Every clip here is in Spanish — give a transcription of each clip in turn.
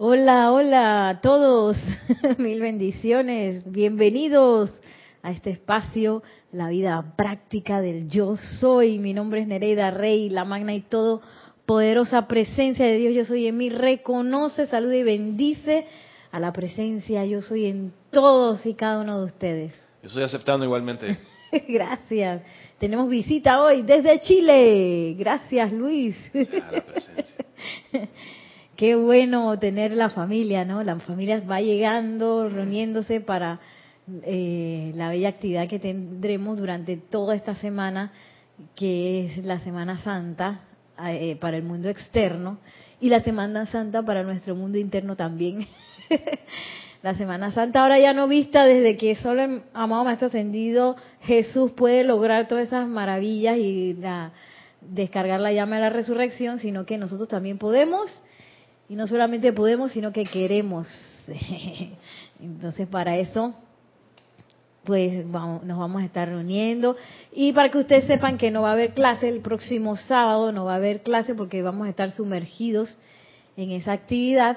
Hola, hola a todos. Mil bendiciones. Bienvenidos a este espacio, la vida práctica del yo soy. Mi nombre es Nereida Rey, la magna y todo poderosa presencia de Dios. Yo soy en mí. Reconoce, saluda y bendice a la presencia yo soy en todos y cada uno de ustedes. Yo estoy aceptando igualmente. Gracias. Tenemos visita hoy desde Chile. Gracias, Luis. la presencia. Qué bueno tener la familia, ¿no? La familia va llegando, reuniéndose para eh, la bella actividad que tendremos durante toda esta semana, que es la Semana Santa eh, para el mundo externo y la Semana Santa para nuestro mundo interno también. la Semana Santa ahora ya no vista desde que solo el amado Maestro Ascendido Jesús puede lograr todas esas maravillas y la, descargar la llama de la resurrección, sino que nosotros también podemos y no solamente podemos, sino que queremos. Entonces, para eso, pues vamos, nos vamos a estar reuniendo. Y para que ustedes sepan que no va a haber clase el próximo sábado, no va a haber clase porque vamos a estar sumergidos en esa actividad,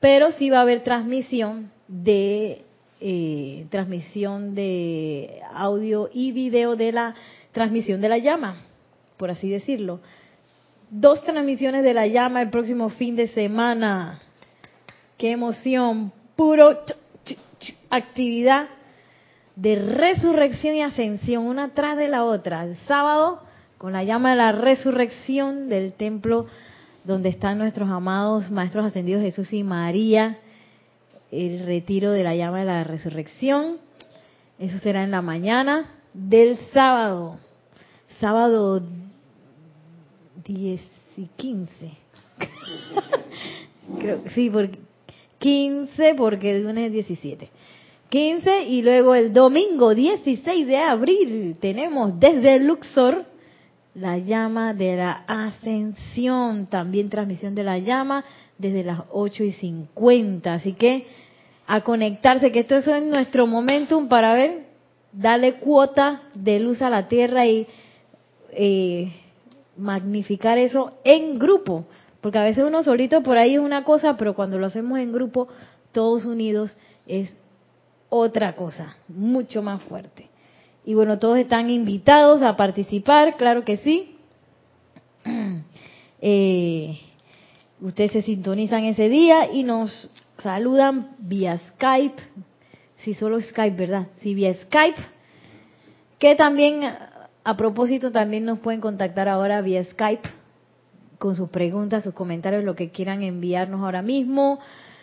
pero sí va a haber transmisión de eh, transmisión de audio y video de la transmisión de la llama, por así decirlo dos transmisiones de la llama el próximo fin de semana. Qué emoción, puro actividad de resurrección y ascensión, una tras de la otra. El sábado con la llama de la resurrección del templo donde están nuestros amados maestros ascendidos Jesús y María, el retiro de la llama de la resurrección. Eso será en la mañana del sábado. Sábado 10 y 15. Creo, sí, porque 15 porque el lunes es 17. 15 y luego el domingo 16 de abril tenemos desde Luxor la llama de la ascensión, también transmisión de la llama desde las 8 y 50. Así que a conectarse, que esto es nuestro momentum para ver, darle cuota de luz a la tierra y eh, magnificar eso en grupo, porque a veces uno solito por ahí es una cosa, pero cuando lo hacemos en grupo, todos unidos, es otra cosa, mucho más fuerte. Y bueno, todos están invitados a participar, claro que sí. Eh, ustedes se sintonizan ese día y nos saludan vía Skype, si solo Skype, ¿verdad? Si vía Skype, que también a propósito, también nos pueden contactar ahora vía Skype con sus preguntas, sus comentarios, lo que quieran enviarnos ahora mismo.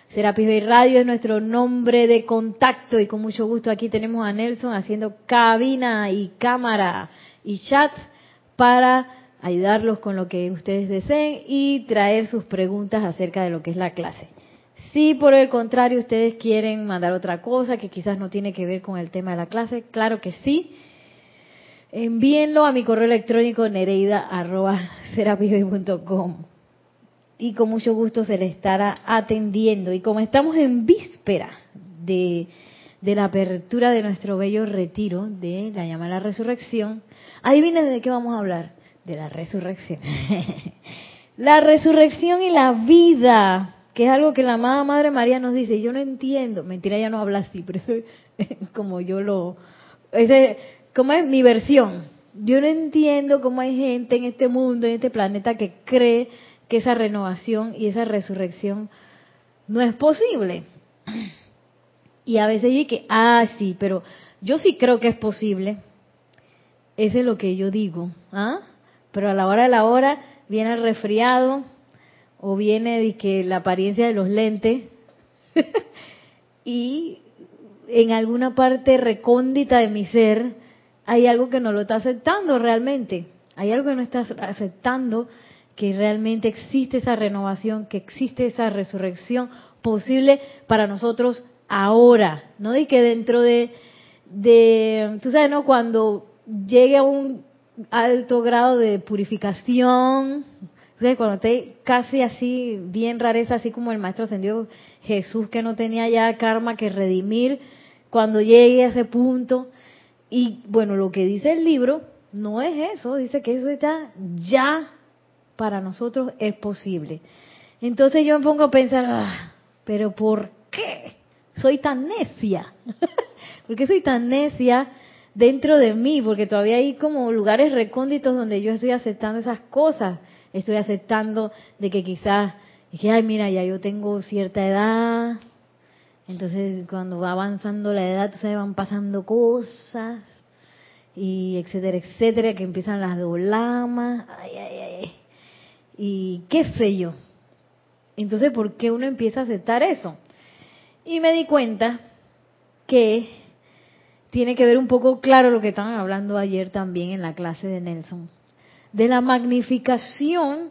Serapis Bay Radio es nuestro nombre de contacto y con mucho gusto aquí tenemos a Nelson haciendo cabina y cámara y chat para ayudarlos con lo que ustedes deseen y traer sus preguntas acerca de lo que es la clase. Si por el contrario ustedes quieren mandar otra cosa que quizás no tiene que ver con el tema de la clase, claro que sí envíenlo a mi correo electrónico nereida.com y con mucho gusto se le estará atendiendo. Y como estamos en víspera de, de la apertura de nuestro bello retiro de la llamada resurrección, adivinen de qué vamos a hablar, de la resurrección. la resurrección y la vida, que es algo que la amada Madre María nos dice, yo no entiendo, mentira, ella no habla así, pero eso es como yo lo... Ese, ¿cómo es mi versión? Yo no entiendo cómo hay gente en este mundo, en este planeta, que cree que esa renovación y esa resurrección no es posible. Y a veces digo que, ah, sí, pero yo sí creo que es posible. Ese es lo que yo digo. ¿ah? Pero a la hora de la hora viene el resfriado o viene de que la apariencia de los lentes y en alguna parte recóndita de mi ser hay algo que no lo está aceptando realmente. Hay algo que no está aceptando que realmente existe esa renovación, que existe esa resurrección posible para nosotros ahora, no de que dentro de, de tú sabes, ¿no? Cuando llegue a un alto grado de purificación, cuando esté casi así, bien rareza, así como el Maestro ascendió Jesús, que no tenía ya karma que redimir, cuando llegue a ese punto, y bueno, lo que dice el libro no es eso, dice que eso está ya para nosotros es posible. Entonces yo me pongo a pensar, ah, pero ¿por qué soy tan necia? ¿Por qué soy tan necia dentro de mí? Porque todavía hay como lugares recónditos donde yo estoy aceptando esas cosas. Estoy aceptando de que quizás, que, ay, mira, ya yo tengo cierta edad, entonces, cuando va avanzando la edad, se van pasando cosas, y etcétera, etcétera, que empiezan las dolamas, ay, ay, ay, y qué sé yo. Entonces, ¿por qué uno empieza a aceptar eso? Y me di cuenta que tiene que ver un poco claro lo que estaban hablando ayer también en la clase de Nelson, de la magnificación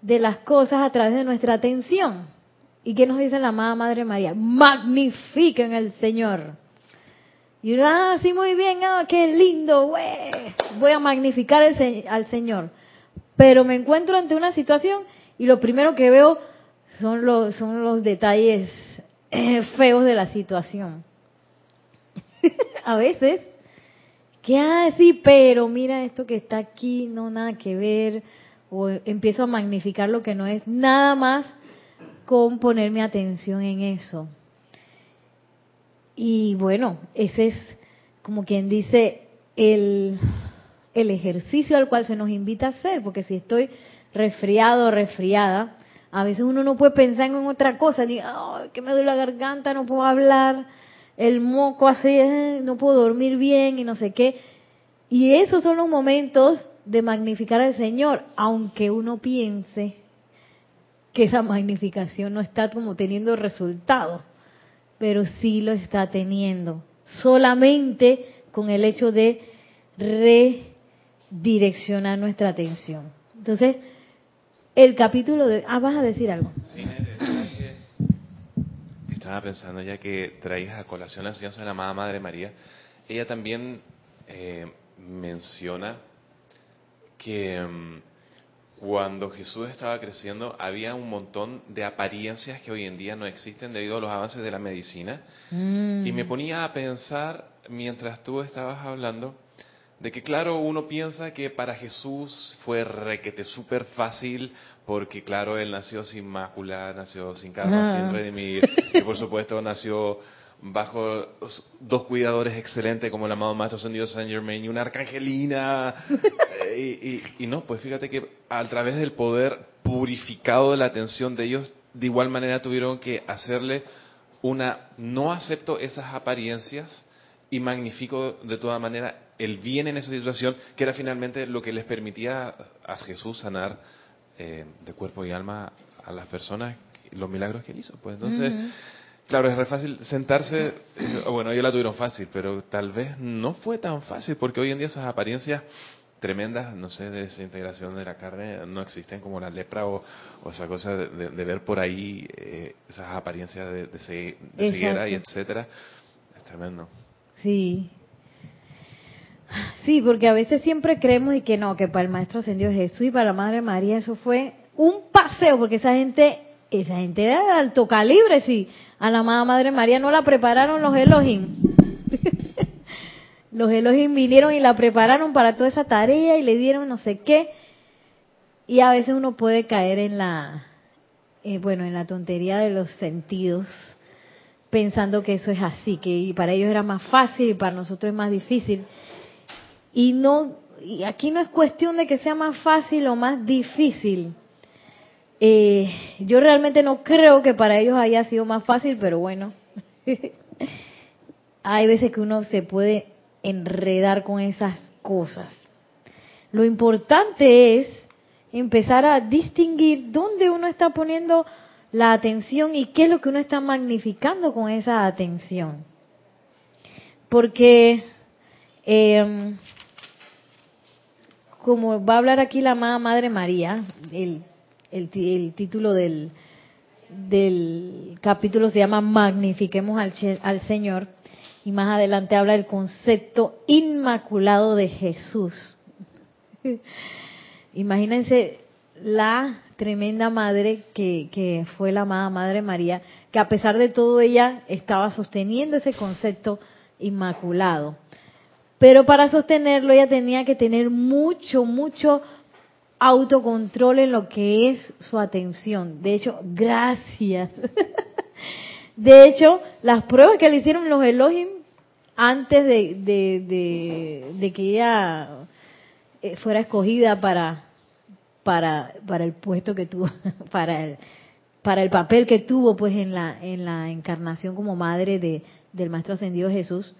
de las cosas a través de nuestra atención. ¿Y qué nos dice la amada Madre María? Magnifiquen el Señor. Y ah, sí, muy bien, ah, qué lindo, voy a magnificar al Señor. Pero me encuentro ante una situación y lo primero que veo son los, son los detalles eh, feos de la situación. a veces, que, ah, sí, pero mira esto que está aquí, no nada que ver, o empiezo a magnificar lo que no es nada más con poner mi atención en eso. Y bueno, ese es como quien dice el, el ejercicio al cual se nos invita a hacer, porque si estoy resfriado o resfriada, a veces uno no puede pensar en otra cosa, ni, que me duele la garganta, no puedo hablar, el moco así, eh, no puedo dormir bien y no sé qué. Y esos son los momentos de magnificar al Señor, aunque uno piense que esa magnificación no está como teniendo resultado, pero sí lo está teniendo, solamente con el hecho de redireccionar nuestra atención. Entonces, el capítulo de... Ah, vas a decir algo. Sí, estaba pensando ya que traías a colación la enseñanza de la amada Madre María, ella también eh, menciona que... Cuando Jesús estaba creciendo había un montón de apariencias que hoy en día no existen debido a los avances de la medicina. Y me mm. ponía a pensar, mientras tú estabas hablando, de que claro, uno piensa que para Jesús fue requete súper fácil, porque claro, él nació sin mácula, nació sin karma, sin redimir, y por supuesto nació bajo dos cuidadores excelentes como el amado Maestro Ascendido Saint Germain y una arcangelina. Eh, y, no, pues fíjate que a través del poder purificado de la atención de ellos, de igual manera tuvieron que hacerle una, no acepto esas apariencias y magnifico de toda manera el bien en esa situación, que era finalmente lo que les permitía a Jesús sanar eh, de cuerpo y alma a las personas, los milagros que él hizo. Pues entonces... Claro, es re fácil sentarse, bueno, ellos la tuvieron fácil, pero tal vez no fue tan fácil, porque hoy en día esas apariencias tremendas, no sé, de desintegración de la carne no existen como la lepra o, esa cosa de, ver por ahí eh, esas apariencias de, ceguera y etcétera. Es tremendo. Sí. Sí, porque a veces siempre creemos y que no, que para el Maestro Ascendido Jesús y para la Madre María eso fue un paseo, porque esa gente, esa gente de alto calibre, sí a la amada Madre María no la prepararon los Elohim. los Elohim vinieron y la prepararon para toda esa tarea y le dieron no sé qué. Y a veces uno puede caer en la, eh, bueno, en la tontería de los sentidos, pensando que eso es así, que para ellos era más fácil y para nosotros es más difícil. Y no, y aquí no es cuestión de que sea más fácil o más difícil eh, yo realmente no creo que para ellos haya sido más fácil, pero bueno, hay veces que uno se puede enredar con esas cosas. Lo importante es empezar a distinguir dónde uno está poniendo la atención y qué es lo que uno está magnificando con esa atención. Porque, em, como va a hablar aquí la amada Madre María, el el, título del, del capítulo se llama Magnifiquemos al, al Señor y más adelante habla del concepto inmaculado de Jesús. Imagínense la tremenda madre que, que, fue la amada Madre María, que a pesar de todo ella estaba sosteniendo ese concepto inmaculado. Pero para sostenerlo ella tenía que tener mucho, mucho autocontrol en lo que es su atención. De hecho, gracias. De hecho, las pruebas que le hicieron los Elohim antes de, de, de, que ella eh, fuera escogida para, para, para el puesto que tuvo, para el, para el papel que tuvo pues en la, en la encarnación como madre de, del Maestro Ascendido Jesús,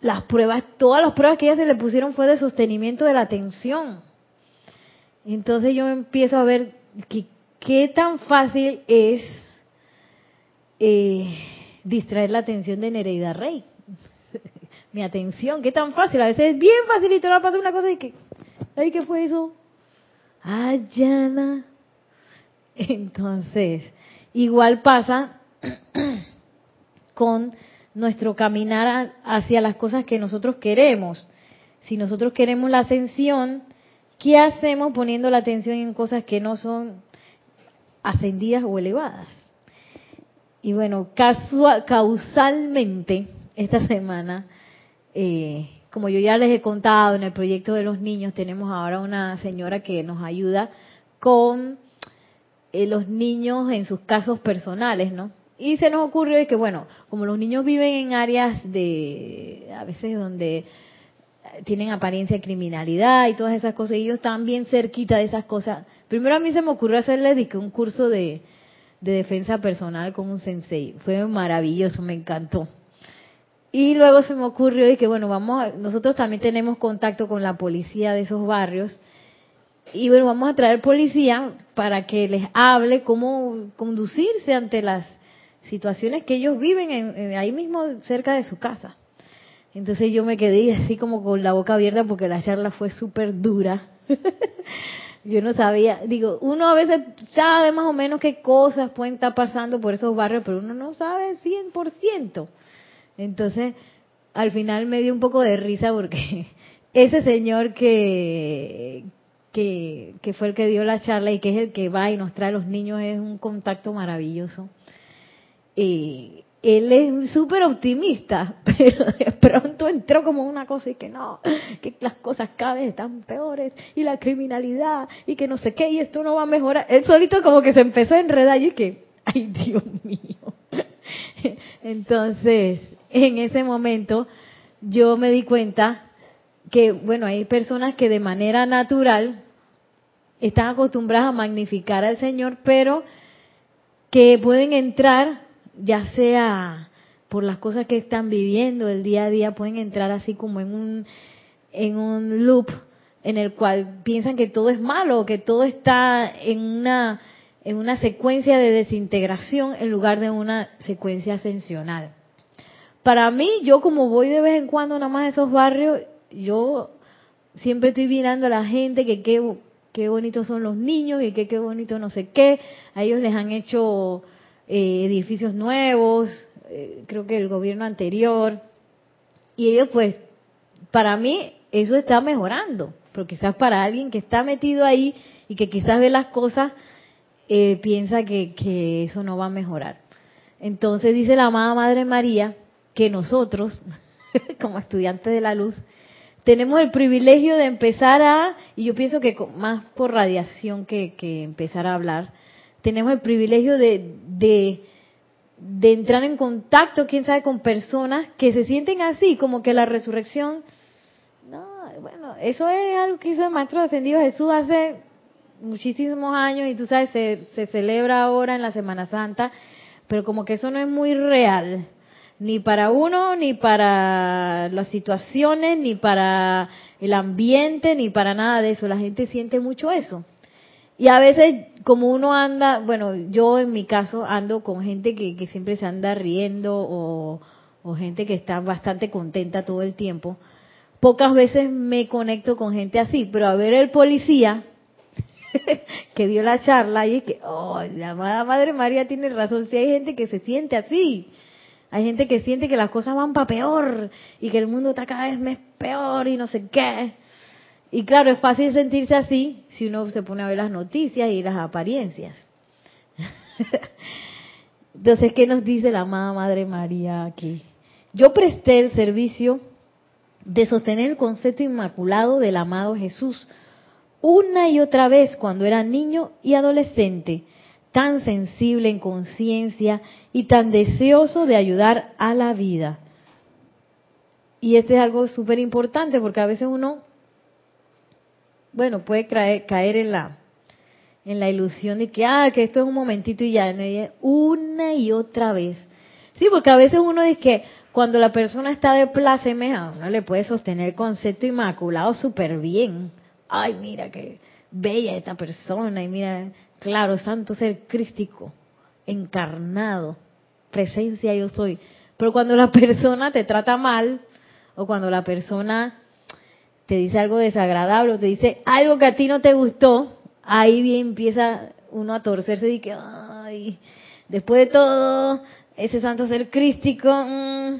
las pruebas, todas las pruebas que ella se le pusieron fue de sostenimiento de la atención. Entonces yo empiezo a ver que, qué tan fácil es eh, distraer la atención de Nereida Rey. Mi atención, qué tan fácil. A veces es bien facilito, no pasa una cosa y que, ay, ¿qué fue eso? Ayana. Entonces, igual pasa con nuestro caminar hacia las cosas que nosotros queremos. Si nosotros queremos la ascensión, ¿qué hacemos poniendo la atención en cosas que no son ascendidas o elevadas? Y bueno, causalmente, esta semana, eh, como yo ya les he contado en el proyecto de los niños, tenemos ahora una señora que nos ayuda con eh, los niños en sus casos personales, ¿no? Y se nos ocurrió que, bueno, como los niños viven en áreas de, a veces donde tienen apariencia de criminalidad y todas esas cosas, y ellos están bien cerquita de esas cosas. Primero a mí se me ocurrió hacerle un curso de, de defensa personal con un sensei. Fue maravilloso, me encantó. Y luego se me ocurrió de que, bueno, vamos, nosotros también tenemos contacto con la policía de esos barrios. Y bueno, vamos a traer policía para que les hable cómo conducirse ante las situaciones que ellos viven en, ahí mismo cerca de su casa. Entonces yo me quedé así como con la boca abierta porque la charla fue súper dura. yo no sabía, digo, uno a veces sabe más o menos qué cosas pueden estar pasando por esos barrios, pero uno no sabe 100%. Entonces, al final me dio un poco de risa porque ese señor que, que, que fue el que dio la charla y que es el que va y nos trae a los niños es un contacto maravilloso él es súper optimista, pero de pronto entró como una cosa y que no, que las cosas cada vez están peores y la criminalidad y que no sé qué y esto no va a mejorar. Él solito como que se empezó a enredar y que, ay Dios mío. Entonces, en ese momento yo me di cuenta que, bueno, hay personas que de manera natural están acostumbradas a magnificar al Señor, pero que pueden entrar ya sea por las cosas que están viviendo el día a día, pueden entrar así como en un, en un loop en el cual piensan que todo es malo, que todo está en una, en una secuencia de desintegración en lugar de una secuencia ascensional. Para mí, yo como voy de vez en cuando nada más a esos barrios, yo siempre estoy mirando a la gente que qué, qué bonitos son los niños y que qué bonito no sé qué. A ellos les han hecho eh, edificios nuevos, eh, creo que el gobierno anterior, y ellos pues, para mí eso está mejorando, pero quizás para alguien que está metido ahí y que quizás ve las cosas, eh, piensa que, que eso no va a mejorar. Entonces dice la amada Madre María que nosotros, como estudiantes de la luz, tenemos el privilegio de empezar a, y yo pienso que más por radiación que, que empezar a hablar, tenemos el privilegio de, de, entrar en contacto, quién sabe, con personas que se sienten así, como que la resurrección, no, bueno, eso es algo que hizo el Maestro Ascendido Jesús hace muchísimos años y tú sabes, se, se celebra ahora en la Semana Santa, pero como que eso no es muy real, ni para uno, ni para las situaciones, ni para el ambiente, ni para nada de eso. La gente siente mucho eso. Y a veces, como uno anda, bueno, yo en mi caso ando con gente que, que siempre se anda riendo o, gente que está bastante contenta todo el tiempo. Pocas veces me conecto con gente así, pero a ver el policía que dio la charla y es que, oh, la amada Madre María tiene razón, si hay gente que se siente así. Hay gente que siente que las cosas van para peor y que el mundo está cada vez más peor y no sé qué. Y claro, es fácil sentirse así si uno se pone a ver las noticias y las apariencias. Entonces, ¿qué nos dice la amada Madre María aquí? Yo presté el servicio de sostener el concepto inmaculado del amado Jesús una y otra vez cuando era niño y adolescente, tan sensible en conciencia y tan deseoso de ayudar a la vida. Y este es algo súper importante porque a veces uno, bueno, puede caer, en la en la ilusión de que, ah, que esto es un momentito y ya, una y otra vez. Sí, porque a veces uno dice que cuando la persona está de pláceme, a uno le puede sostener concepto inmaculado súper bien. Ay, mira qué bella esta persona, y mira, claro, santo ser crístico, encarnado, presencia yo soy. Pero cuando la persona te trata mal, o cuando la persona te dice algo desagradable, o te dice algo que a ti no te gustó, ahí bien empieza uno a torcerse y que, ay, después de todo, ese santo ser crístico, mm".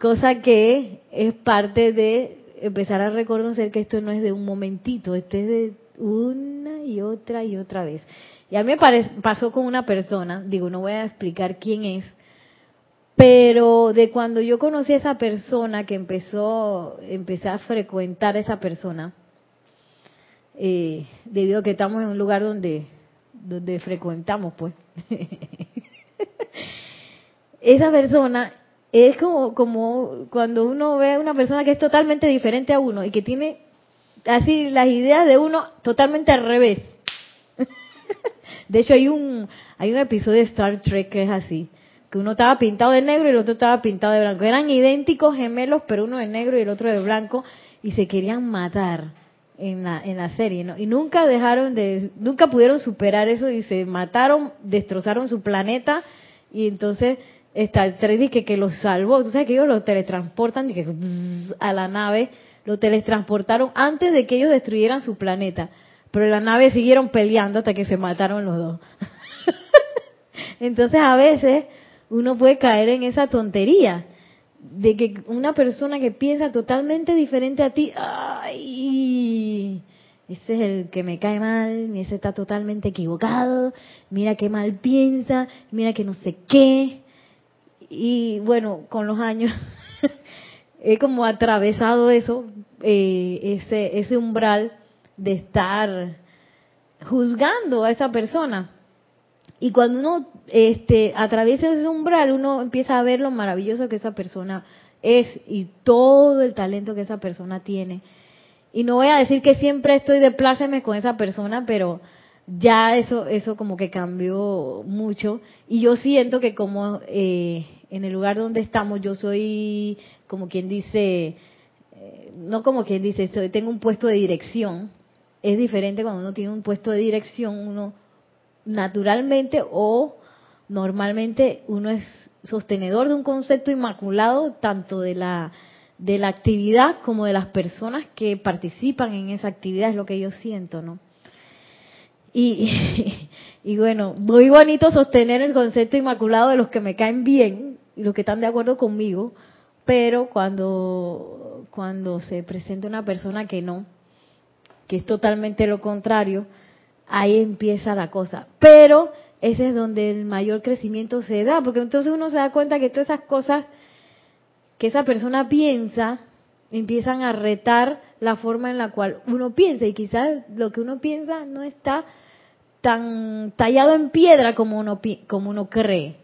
cosa que es parte de empezar a reconocer que esto no es de un momentito, esto es de una y otra y otra vez. Y a mí me pasó con una persona, digo, no voy a explicar quién es, pero de cuando yo conocí a esa persona, que empezó, empecé a frecuentar a esa persona, eh, debido a que estamos en un lugar donde, donde frecuentamos, pues. esa persona es como, como cuando uno ve a una persona que es totalmente diferente a uno y que tiene así las ideas de uno totalmente al revés. De hecho hay un hay un episodio de Star Trek que es así que uno estaba pintado de negro y el otro estaba pintado de blanco. Eran idénticos gemelos, pero uno de negro y el otro de blanco, y se querían matar en la, en la serie, ¿no? Y nunca dejaron de, nunca pudieron superar eso y se mataron, destrozaron su planeta, y entonces está el 3 que, que los salvó. Tú sabes que ellos los teletransportan que, a la nave, lo teletransportaron antes de que ellos destruyeran su planeta. Pero la nave siguieron peleando hasta que se mataron los dos. entonces a veces uno puede caer en esa tontería de que una persona que piensa totalmente diferente a ti, ay, ese es el que me cae mal, ese está totalmente equivocado, mira qué mal piensa, mira que no sé qué. Y bueno, con los años he como atravesado eso, eh, ese, ese umbral de estar juzgando a esa persona. Y cuando uno este, atraviesa ese umbral, uno empieza a ver lo maravilloso que esa persona es y todo el talento que esa persona tiene. Y no voy a decir que siempre estoy de pláceme con esa persona, pero ya eso, eso como que cambió mucho. Y yo siento que como eh, en el lugar donde estamos, yo soy como quien dice, eh, no como quien dice, estoy, tengo un puesto de dirección. Es diferente cuando uno tiene un puesto de dirección, uno naturalmente o normalmente uno es sostenedor de un concepto inmaculado tanto de la de la actividad como de las personas que participan en esa actividad es lo que yo siento, ¿no? Y, y, bueno, muy bonito sostener el concepto inmaculado de los que me caen bien y los que están de acuerdo conmigo, pero cuando cuando se presenta una persona que no, que es totalmente lo contrario, ahí empieza la cosa. Pero ese es donde el mayor crecimiento se da, porque entonces uno se da cuenta que todas esas cosas que esa persona piensa empiezan a retar la forma en la cual uno piensa y quizás lo que uno piensa no está tan tallado en piedra como uno como uno cree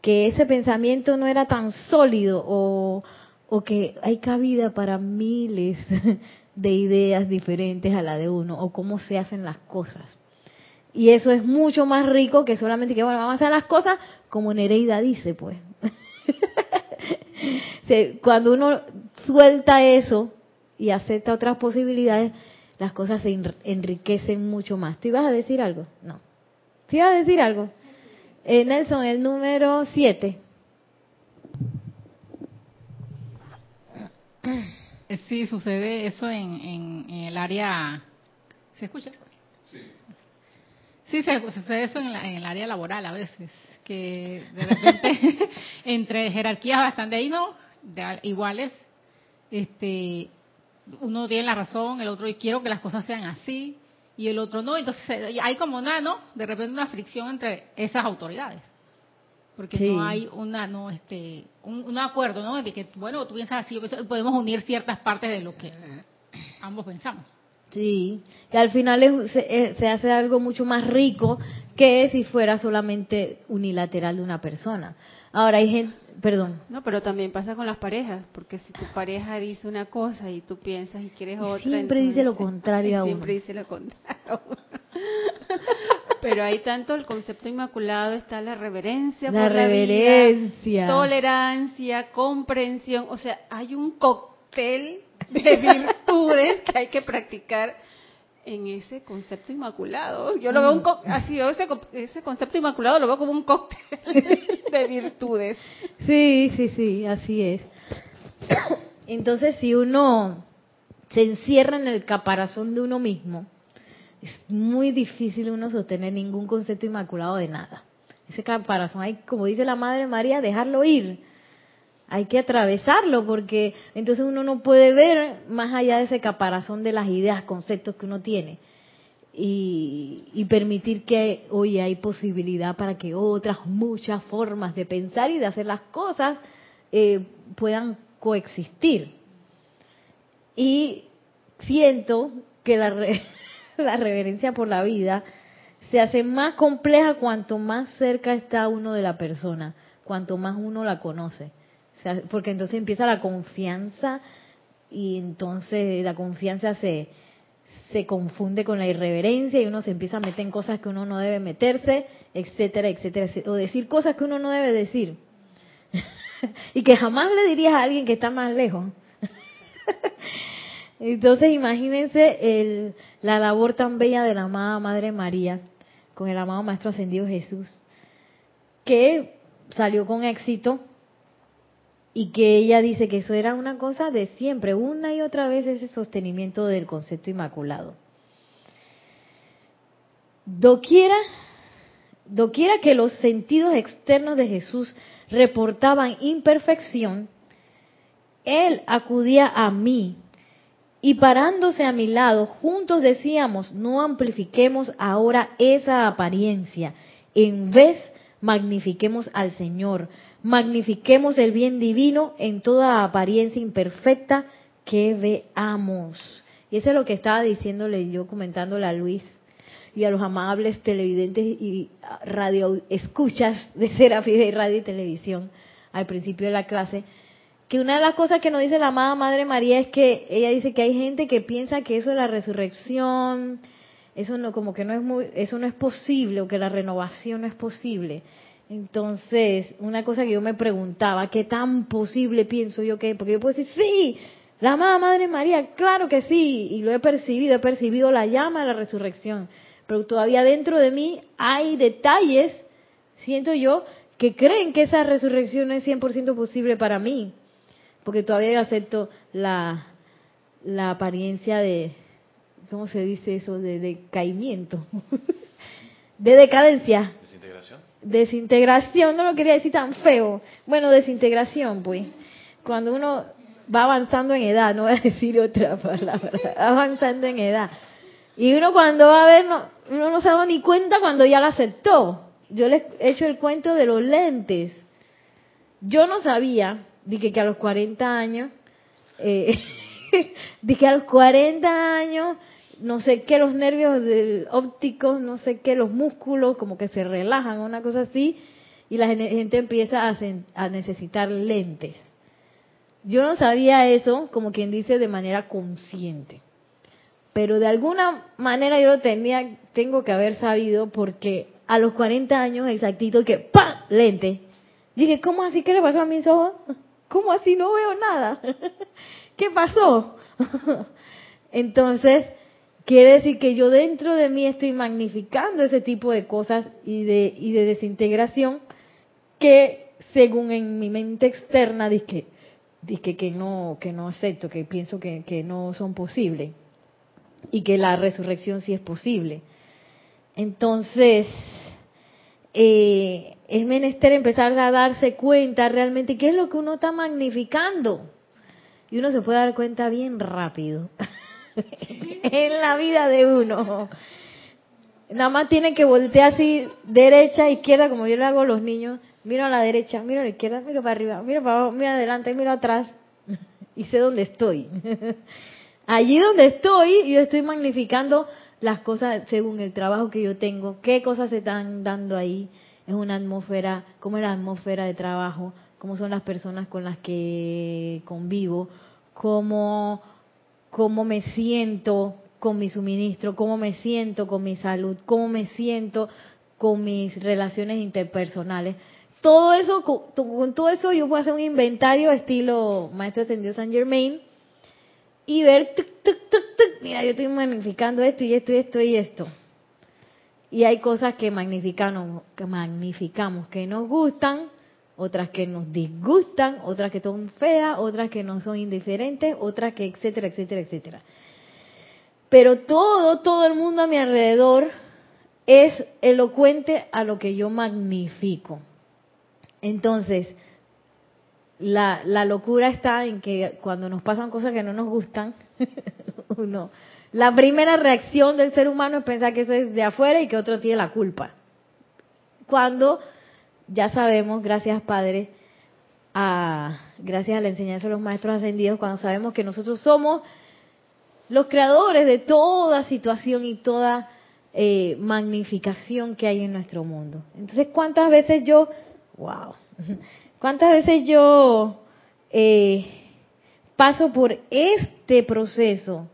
que ese pensamiento no era tan sólido o, o que hay cabida para miles de ideas diferentes a la de uno o cómo se hacen las cosas. Y eso es mucho más rico que solamente que, bueno, vamos a hacer las cosas como Nereida dice, pues. Cuando uno suelta eso y acepta otras posibilidades, las cosas se enriquecen mucho más. ¿Tú ibas a decir algo? No. ¿Tú ibas a decir algo? Eh, Nelson, el número 7. Eh, sí, sucede eso en, el área... ¿Se escucha? Sí. Sí, sucede eso en, el área laboral a veces, que de repente entre jerarquías bastante ahí, ¿no? iguales, este, uno tiene la razón, el otro y quiero que las cosas sean así, y el otro no, entonces hay como una, ¿no? De repente una fricción entre esas autoridades porque no hay una no este un, acuerdo no de que bueno tú piensas así podemos unir ciertas partes de lo que ambos pensamos Sí, que al final se, se, hace algo mucho más rico que si fuera solamente unilateral de una persona. Ahora hay gente, perdón. No, pero también pasa con las parejas, porque si tu pareja dice una cosa y tú piensas y quieres otra. Siempre dice lo contrario a uno. Siempre dice lo contrario. Pero hay tanto el concepto inmaculado, está la reverencia, la reverencia, tolerancia, comprensión, o sea, hay un cóctel de virtudes que hay que practicar en ese concepto inmaculado. Yo lo veo un así, ese, ese concepto inmaculado lo veo como un cóctel de virtudes. Sí, sí, sí, así es. Entonces, si uno se encierra en el caparazón de uno mismo, es muy difícil uno sostener ningún concepto inmaculado de nada. Ese caparazón hay, como dice la Madre María, dejarlo ir hay que atravesarlo porque entonces uno no puede ver más allá de ese caparazón de las ideas, conceptos que uno tiene. Y, permitir que hoy hay posibilidad para que otras muchas formas de pensar y de hacer las cosas eh, puedan coexistir. Y siento que la, la reverencia por la vida se hace más compleja cuanto más cerca está uno de la persona, cuanto más uno la conoce porque entonces empieza la confianza y entonces la confianza se, se confunde con la irreverencia y uno se empieza a meter en cosas que uno no debe meterse, etcétera, etcétera, o decir cosas que uno no debe decir. y que jamás le dirías a alguien que está más lejos. Entonces imagínense el, la labor tan bella de la amada Madre María con el amado Maestro Ascendido Jesús, que salió con éxito y que ella dice que eso era una cosa de siempre, una y otra vez ese sostenimiento del concepto inmaculado. Doquiera, doquiera que los sentidos externos de Jesús reportaban imperfección, Él acudía a mí y parándose a mi lado, juntos decíamos, no amplifiquemos ahora esa apariencia, en vez magnifiquemos al Señor, magnifiquemos el bien divino en toda apariencia imperfecta que veamos. Y eso es lo que estaba diciéndole yo, comentándole a Luis y a los amables televidentes y radio escuchas de Serafín y Radio y Televisión al principio de la clase, que una de las cosas que nos dice la amada Madre María es que ella dice que hay gente que piensa que eso de la resurrección, eso no como que no es muy, eso no es posible o que la renovación no es posible. Entonces, una cosa que yo me preguntaba, ¿qué tan posible pienso yo que? Porque yo puedo decir, sí, la amada Madre María, claro que sí, y lo he percibido, he percibido la llama de la resurrección, pero todavía dentro de mí hay detalles, siento yo, que creen que esa resurrección es 100% posible para mí, porque todavía yo acepto la, la apariencia de, ¿cómo se dice eso? De decaimiento, de decadencia. Desintegración desintegración, no lo quería decir tan feo. Bueno, desintegración, pues. Cuando uno va avanzando en edad, no voy a decir otra palabra, avanzando en edad. Y uno cuando va a ver, no, uno no se da ni cuenta cuando ya la aceptó. Yo les he hecho el cuento de los lentes. Yo no sabía, dije que a los 40 años, eh, dije que a los 40 años no sé qué, los nervios ópticos, no sé qué, los músculos como que se relajan, una cosa así, y la gente empieza a, necesitar lentes. Yo no sabía eso, como quien dice, de manera consciente. Pero de alguna manera yo lo tenía, tengo que haber sabido porque a los 40 años exactito que ¡pam! lente. Dije, ¿cómo así? ¿Qué le pasó a mis ojos? ¿Cómo así? No veo nada. ¿Qué pasó? Entonces, Quiere decir que yo dentro de mí estoy magnificando ese tipo de cosas y de, y de desintegración que según en mi mente externa dije, dije que no, que no acepto, que pienso que, que no son posibles y que la resurrección sí es posible. Entonces, eh, es menester empezar a darse cuenta realmente qué es lo que uno está magnificando. Y uno se puede dar cuenta bien rápido. en la vida de uno. Nada más tiene que voltear así, derecha, izquierda, como yo le hago a los niños. Miro a la derecha, miro a la izquierda, miro para arriba, miro para abajo, miro adelante, miro atrás. Y sé dónde estoy. allí donde estoy, yo estoy magnificando las cosas según el trabajo que yo tengo, qué cosas se están dando ahí, es una atmósfera, cómo es la atmósfera de trabajo, cómo son las personas con las que convivo, cómo, cómo me siento con mi suministro, cómo me siento con mi salud, cómo me siento con mis relaciones interpersonales. Todo eso, con, todo eso yo puedo hacer un inventario estilo Maestro Ascendido San Germain y ver, mira, yo estoy magnificando esto y esto y esto y esto. Y hay cosas que magnificamos, que magnificamos, que nos gustan, otras que nos disgustan, otras que son feas, otras que no son indiferentes, otras que etcétera, etcétera, etcétera. Pero todo, todo el mundo a mi alrededor es elocuente a lo que yo magnifico. Entonces, la, la locura está en que cuando nos pasan cosas que no nos gustan, uno, la primera reacción del ser humano es pensar que eso es de afuera y que otro tiene la culpa. Cuando ya sabemos, gracias Padre, a, gracias a la enseñanza de los maestros ascendidos, cuando sabemos que nosotros somos los creadores de toda situación y toda eh, magnificación que hay en nuestro mundo. Entonces, ¿cuántas veces yo, wow, cuántas veces yo eh, paso por este proceso?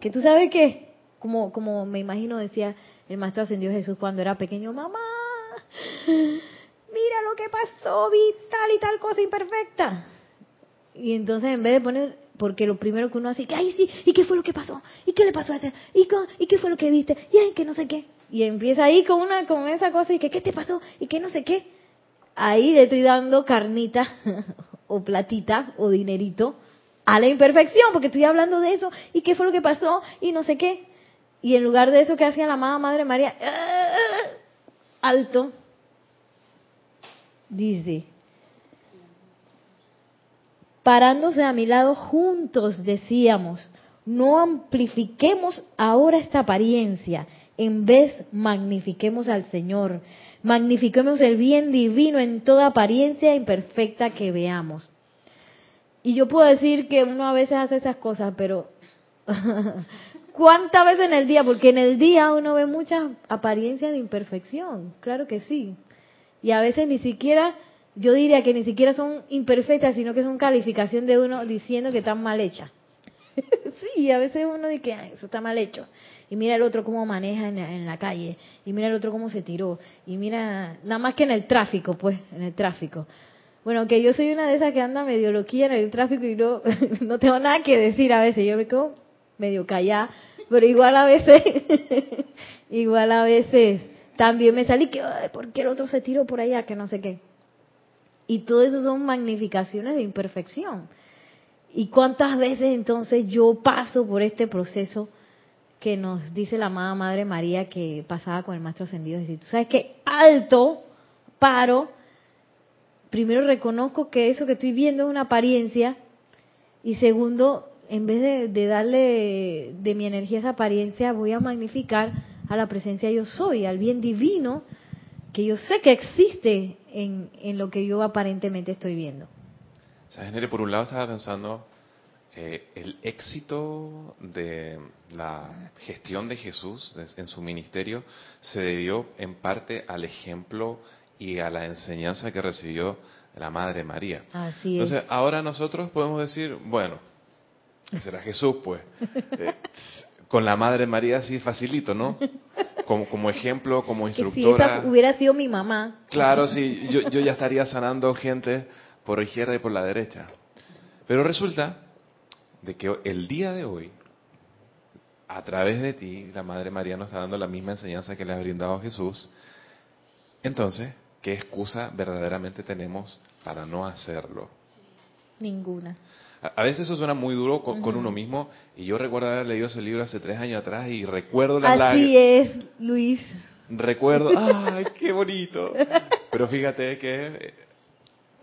Que tú sabes que, como, como me imagino decía el Maestro Ascendido Jesús cuando era pequeño, mamá, mira lo que pasó, vi tal y tal cosa imperfecta. Y entonces en vez de poner, porque lo primero que uno hace, que, ay, sí, ¿y qué fue lo que pasó? ¿Y qué le pasó a ese? ¿Y, ¿Y qué fue lo que viste? Y ay, que no sé qué. Y empieza ahí con una con esa cosa y que, ¿qué te pasó? Y que no sé qué. Ahí le estoy dando carnita o platita o dinerito a la imperfección, porque estoy hablando de eso y qué fue lo que pasó y no sé qué. Y en lugar de eso que hacía la amada Madre María, alto, dice, parándose a mi lado juntos, decíamos, no amplifiquemos ahora esta apariencia, en vez magnifiquemos al Señor, magnifiquemos el bien divino en toda apariencia imperfecta que veamos. Y yo puedo decir que uno a veces hace esas cosas, pero ¿cuántas veces en el día? Porque en el día uno ve muchas apariencias de imperfección, claro que sí. Y a veces ni siquiera yo diría que ni siquiera son imperfectas, sino que son calificación de uno diciendo que están mal hechas. sí, a veces uno dice que eso está mal hecho. Y mira el otro cómo maneja en la, calle. Y mira el otro cómo se tiró. Y mira, nada más que en el tráfico, pues, en el tráfico. Bueno, que yo soy una de esas que anda medio loquilla en el tráfico y no, no tengo nada que decir a veces. Yo me quedo medio callada. Pero igual a veces, igual a veces también me salí que, ¿por qué el otro se tiró por allá? Que no sé qué. Y todo eso son magnificaciones de imperfección. ¿Y cuántas veces entonces yo paso por este proceso que nos dice la amada Madre María que pasaba con el Maestro Ascendido? Es decir, tú sabes que alto, paro, primero reconozco que eso que estoy viendo es una apariencia y segundo, en vez de, darle de mi energía a esa apariencia, voy a magnificar a la presencia yo soy, al bien divino que yo sé que existe en, en lo que yo aparentemente estoy viendo. ¿Sabes, Por un lado estaba pensando, eh, el éxito de la gestión de Jesús en su ministerio se debió en parte al ejemplo y a la enseñanza que recibió la Madre María. Así Entonces, ahora nosotros podemos decir, bueno, será Jesús, pues. Eh, con la Madre María sí facilito, ¿no? como, como ejemplo, como instructora. si hubiera sido mi mamá. Claro, sí, yo, yo ya estaría sanando gente por la izquierda y por la derecha. Pero resulta de que el día de hoy, a través de ti, la Madre María nos está dando la misma enseñanza que le ha brindado Jesús. Entonces, ¿qué excusa verdaderamente tenemos para no hacerlo? Ninguna. A veces eso suena muy duro con, uno mismo y yo recuerdo haber leído ese libro hace tres años atrás y recuerdo las Así es, Luis. Recuerdo, ¡ay, qué bonito! Pero fíjate que eh,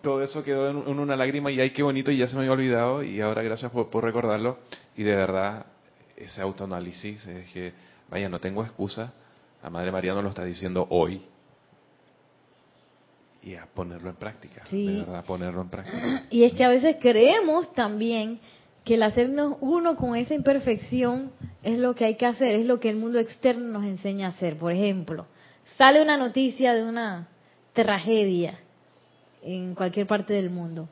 todo eso quedó en, una lágrima y ¡ay, qué bonito! Y ya se me había olvidado y ahora gracias por, recordarlo. Y de verdad, ese autoanálisis es que, vaya, no tengo excusa. La Madre María nos lo está diciendo hoy y a ponerlo en práctica, de verdad, ponerlo en práctica. Y es que a veces creemos también que el hacernos uno con esa imperfección es lo que hay que hacer, es lo que el mundo externo nos enseña a hacer. Por ejemplo, sale una noticia de una tragedia en cualquier parte del mundo.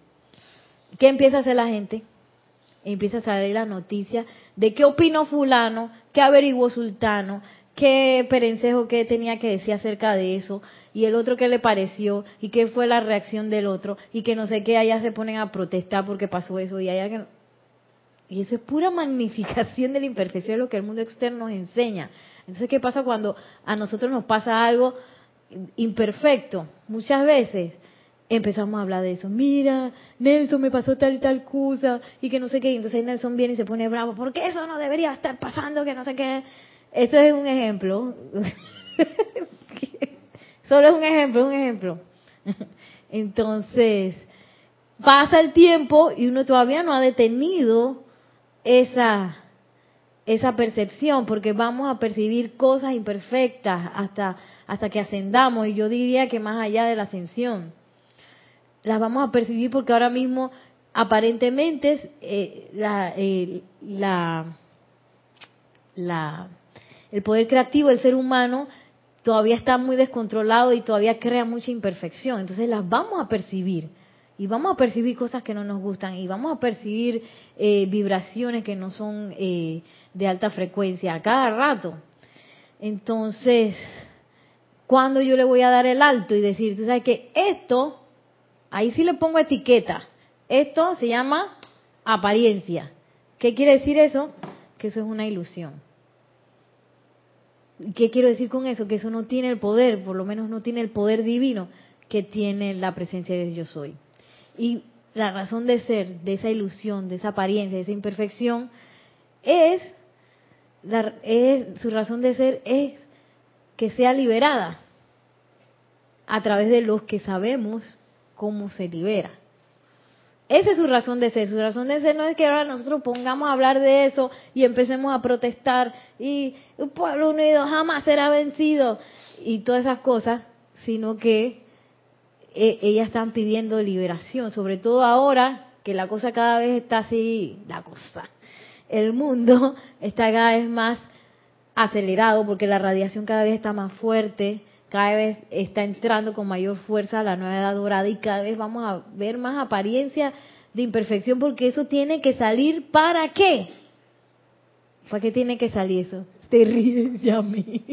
¿Qué empieza a hacer la gente? Empieza a salir la noticia de qué opinó fulano, qué averiguó sultano, qué perencejo que tenía que decir acerca de eso, y el otro qué le pareció, y qué fue la reacción del otro, y que no sé qué, allá se ponen a protestar porque pasó eso, y allá que... Y eso es pura magnificación de la imperfección de lo que el mundo externo nos enseña. Entonces, ¿qué pasa cuando a nosotros nos pasa algo imperfecto? Muchas veces empezamos a hablar de eso. Mira, Nelson me pasó tal y tal cosa y que no sé qué. Y entonces Nelson viene y se pone bravo. porque eso no debería estar pasando? Que no sé qué. Esto es un ejemplo. Solo es un ejemplo, un ejemplo. Entonces, pasa el tiempo y uno todavía no ha detenido esa esa percepción porque vamos a percibir cosas imperfectas hasta hasta que ascendamos y yo diría que más allá de la ascensión las vamos a percibir porque ahora mismo aparentemente eh, la, la, el poder creativo del ser humano todavía está muy descontrolado y todavía crea mucha imperfección. Entonces las vamos a percibir y vamos a percibir cosas que no nos gustan y vamos a percibir eh, vibraciones que no son eh, de alta frecuencia a cada rato. Entonces, cuando yo le voy a dar el alto y decir, tú sabes que esto, ahí sí le pongo etiqueta, esto se llama apariencia. ¿Qué quiere decir eso? Que eso es una ilusión. ¿Qué quiero decir con eso? Que eso no tiene el poder, por lo menos no tiene el poder divino que tiene la presencia de yo soy. Y la razón de ser de esa ilusión, de esa apariencia, de esa imperfección, es, es su razón de ser es que sea liberada a través de los que sabemos cómo se libera. Esa es su razón de ser. Su razón de ser no es que ahora nosotros pongamos a hablar de eso y empecemos a protestar y un pueblo unido jamás será vencido y todas esas cosas, sino que e, ellas están pidiendo liberación, sobre todo ahora que la cosa cada vez está así, la cosa, el mundo está cada vez más acelerado porque la radiación cada vez está más fuerte, cada vez está entrando con mayor fuerza la nueva edad dorada y cada vez vamos a ver más apariencia de imperfección porque eso tiene que salir para qué? ¿Para qué tiene que salir eso? Te ríes ya a mí.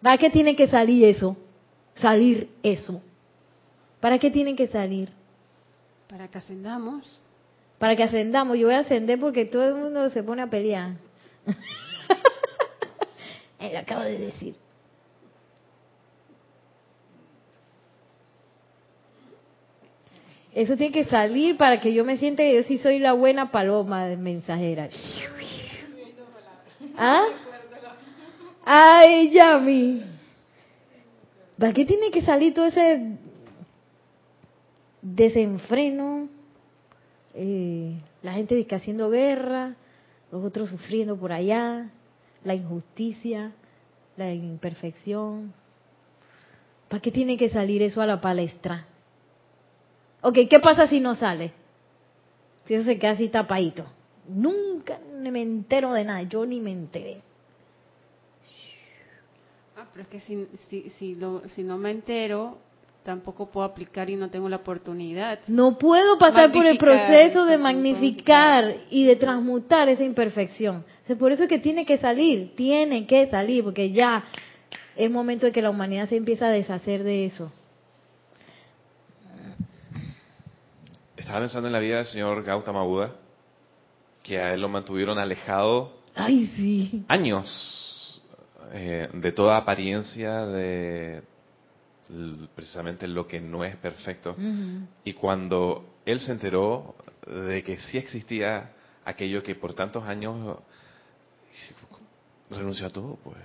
¿Para qué tiene que salir eso? Salir eso. ¿Para qué tienen que salir? Para que ascendamos. Para que ascendamos. Yo voy a ascender porque todo el mundo se pone a pelear. Lo acabo de decir. Eso tiene que salir para que yo me sienta que yo sí soy la buena paloma mensajera. ¿Ah? Ay, Yami. ¿Para qué tiene que salir todo ese desenfreno, eh, la gente haciendo guerra, los otros sufriendo por allá, la injusticia, la imperfección. ¿Para qué tiene que salir eso a la palestra? Ok, ¿qué pasa si no sale? Si eso se queda así tapadito. Nunca me entero de nada, yo ni me enteré. Ah, pero es que si, si, si, si no me entero, tampoco puedo aplicar y no tengo la oportunidad. No puedo pasar por el proceso de magnificar y de transmutar esa imperfección. por eso es que tiene que salir, tiene que salir, porque ya es momento de que la humanidad se empiece a deshacer de eso. Estaba pensando en la vida del señor Gautama Buda, que a él lo mantuvieron alejado Ay, sí. años eh, de toda apariencia de precisamente lo que no es perfecto. Y cuando él se enteró de que sí existía aquello que por tantos años renunció a todo, pues.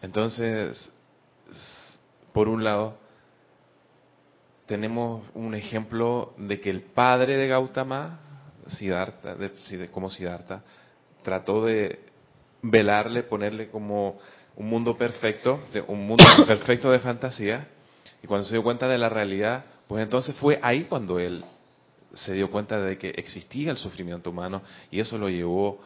Entonces, por un lado, tenemos un ejemplo de que el padre de Gautama, Siddhartha, de, como Siddhartha, trató de velarle, ponerle como un mundo perfecto, de, un mundo perfecto de fantasía, y cuando se dio cuenta de la realidad, pues entonces fue ahí cuando él se dio cuenta de que existía el sufrimiento humano y eso lo llevó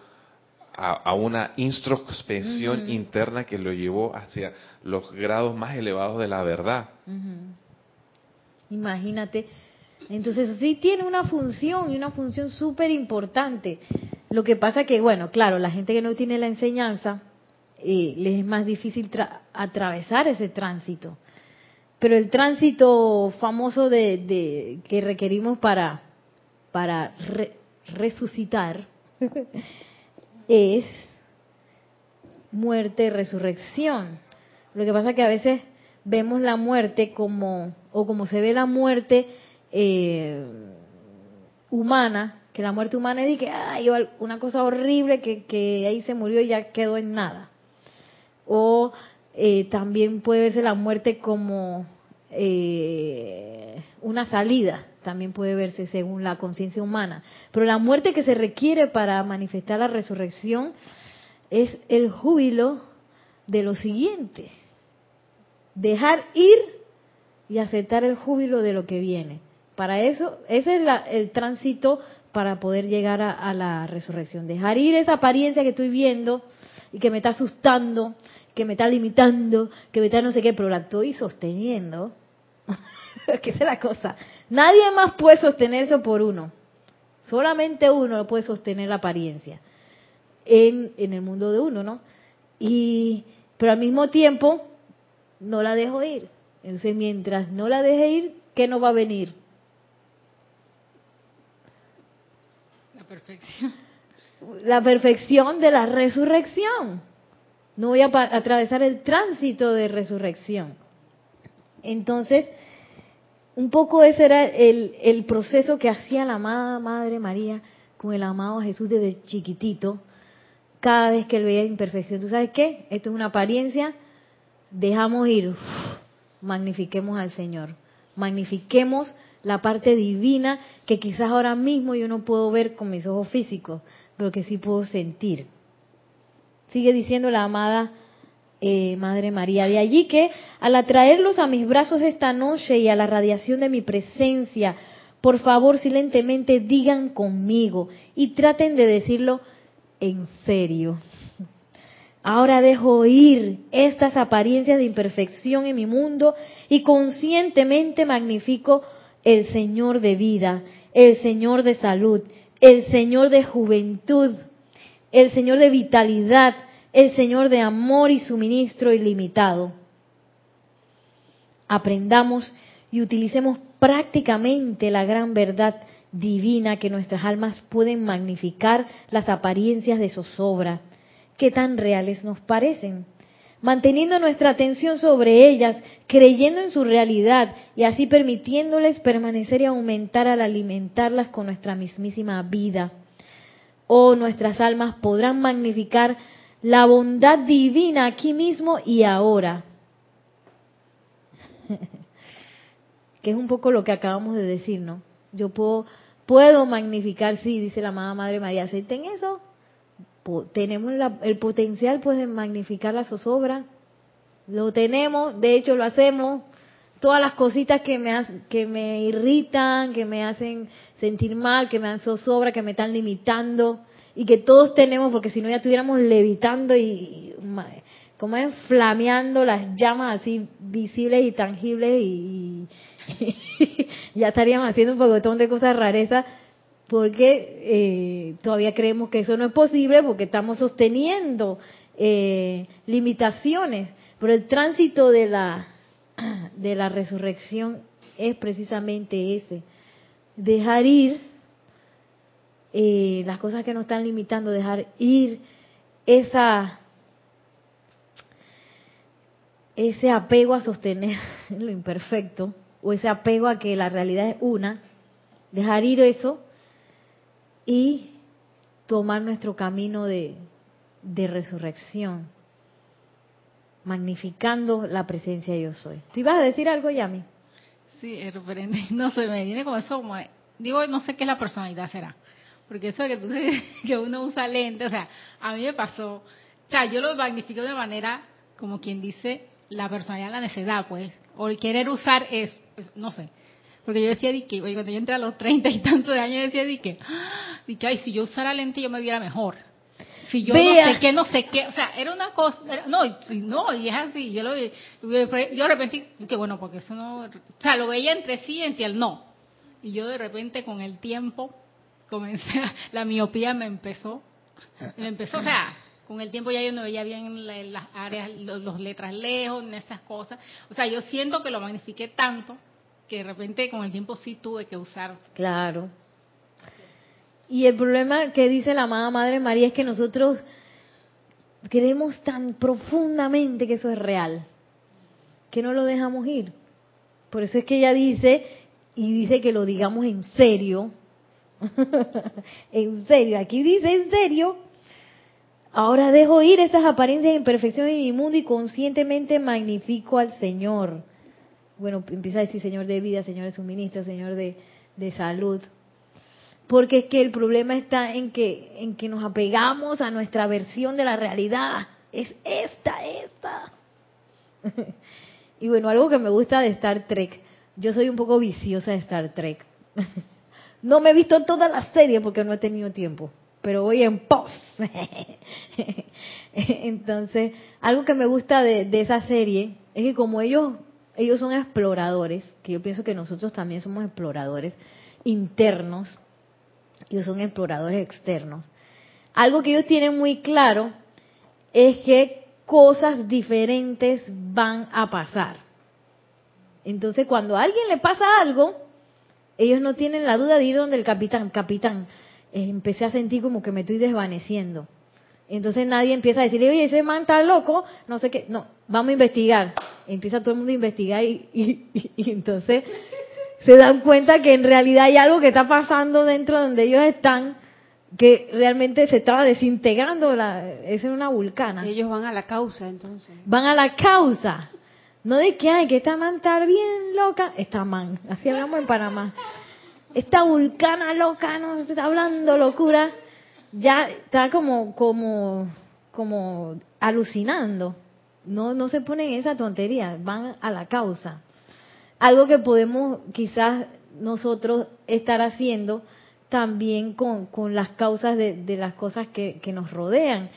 a, una introspección interna que lo llevó hacia los grados más elevados de la verdad. Imagínate. Entonces sí tiene una función y una función súper importante. Lo que pasa que, bueno, claro, la gente que no tiene la enseñanza, eh, les es más difícil atravesar ese tránsito. Pero el tránsito famoso de, que requerimos para, para resucitar es muerte, resurrección. Lo que pasa que a veces vemos la muerte como, o como se ve la muerte eh, humana, que la muerte humana es de que hay una cosa horrible que, que ahí se murió y ya quedó en nada. O eh, también puede verse la muerte como eh, una salida, también puede verse según la conciencia humana. Pero la muerte que se requiere para manifestar la resurrección es el júbilo de lo siguiente. Dejar ir y aceptar el júbilo de lo que viene. Para eso, ese es el tránsito para poder llegar a, la resurrección. Dejar ir esa apariencia que estoy viendo y que me está asustando, que me está limitando, que me está no sé qué, pero la estoy sosteniendo. que es la cosa. Nadie más puede sostener eso por uno. Solamente uno puede sostener la apariencia en, en el mundo de uno, ¿no? Y, pero al mismo tiempo, no la dejo ir. Entonces, mientras no la deje ir, ¿qué no va a venir? La perfección. La perfección de la resurrección. No voy a atravesar el tránsito de resurrección. Entonces, un poco ese era el, el proceso que hacía la amada Madre María con el amado Jesús desde chiquitito, cada vez que él veía imperfección. ¿Tú sabes qué? Esto es una apariencia, dejamos ir, magnifiquemos al Señor, magnifiquemos la parte divina que quizás ahora mismo yo no puedo ver con mis ojos físicos, pero que sí puedo sentir. Sigue diciendo la amada eh, Madre María. De allí que al atraerlos a mis brazos esta noche y a la radiación de mi presencia, por favor silentemente digan conmigo y traten de decirlo en serio. Ahora dejo ir estas apariencias de imperfección en mi mundo y conscientemente magnifico el Señor de vida, el Señor de salud, el Señor de juventud, el Señor de vitalidad, el Señor de amor y suministro ilimitado. Aprendamos y utilicemos prácticamente la gran verdad divina que nuestras almas pueden magnificar las apariencias de zozobra, que tan reales nos parecen, manteniendo nuestra atención sobre ellas, creyendo en su realidad y así permitiéndoles permanecer y aumentar al alimentarlas con nuestra mismísima vida. Oh, nuestras almas podrán magnificar la bondad divina aquí mismo y ahora. que es un poco lo que acabamos de decir, ¿no? Yo puedo, puedo magnificar, sí, dice la amada Madre María, acepten eso. Tenemos el potencial pues de magnificar la zozobra. Lo tenemos, de hecho lo hacemos. Todas las cositas que me, que me irritan, que me hacen sentir mal, que me dan zozobra, que me están limitando, y que todos tenemos, porque si no ya estuviéramos levitando y, como es flameando las llamas así visibles y tangibles y, ya estaríamos haciendo un montón de cosas rarezas porque eh, todavía creemos que eso no es posible porque estamos sosteniendo eh, limitaciones. Pero el tránsito de la de la resurrección es precisamente ese, dejar ir eh, las cosas que nos están limitando, dejar ir esa ese apego a sostener lo imperfecto o ese apego a que la realidad es una, dejar ir eso y tomar nuestro camino de, de resurrección, magnificando la presencia de yo soy. ¿Tú ibas a decir algo, Yami? Sí, referente, no sé, me viene como eso, digo, no sé qué la personalidad será, porque eso de que, tú, que uno usa lente, o sea, a mí me pasó, o sea, yo lo magnifico de manera, como quien dice, la personalidad, la necesidad, pues, o el querer usar es, no sé. Porque yo decía, di que, oye, cuando yo entré a los treinta y tantos de años, decía, di que, di que, ay, si yo usara lente yo me viera mejor. Si yo no sé qué, no sé qué, o sea, era una cosa, no, no, y es así, yo lo yo de repente, que bueno, porque eso no, o sea, lo veía entre sí y entre el no. Y yo de repente con el tiempo comencé, la miopía me empezó, me empezó, o sea, con el tiempo ya yo no veía bien las áreas, los, letras lejos, en esas cosas. O sea, yo siento que lo magnifiqué tanto que de repente con el tiempo sí tuve que usar. Claro. Y el problema que dice la amada Madre María es que nosotros creemos tan profundamente que eso es real, que no lo dejamos ir. Por eso es que ella dice, y dice que lo digamos en serio, en serio, aquí dice en serio, ahora dejo ir esas apariencias de imperfección en mi mundo y conscientemente magnifico al Señor. Bueno, empieza a decir Señor de vida, Señor de suministro, Señor de, de salud porque es que el problema está en que en que nos apegamos a nuestra versión de la realidad. Es esta, esta. y bueno, algo que me gusta de Star Trek, yo soy un poco viciosa de Star Trek. no me he visto toda la serie porque no he tenido tiempo, pero voy en pos. Entonces, algo que me gusta de, de esa serie es que como ellos ellos son exploradores, que yo pienso que nosotros también somos exploradores internos, ellos son exploradores externos. Algo que ellos tienen muy claro es que cosas diferentes van a pasar. Entonces, cuando a alguien le pasa algo, ellos no tienen la duda de ir donde el capitán, capitán, eh, empecé a sentir como que me estoy desvaneciendo. Entonces nadie empieza a decir, oye, ese man está loco, no sé qué, no, vamos a investigar. Empieza todo el mundo a investigar y, y entonces se dan cuenta que en realidad hay algo que está pasando dentro de donde ellos están que realmente se estaba desintegrando, la, es una vulcana. Ellos van a la causa entonces. Van a la causa. No de que, hay que esta man está bien loca. Esta man, así hablamos en Panamá. Esta vulcana loca nos está hablando locura. Ya está como, como, como alucinando. No, no se ponen esa tontería, van a la causa algo que podemos quizás nosotros estar haciendo también con, las causas de, las cosas que, que, nos rodean.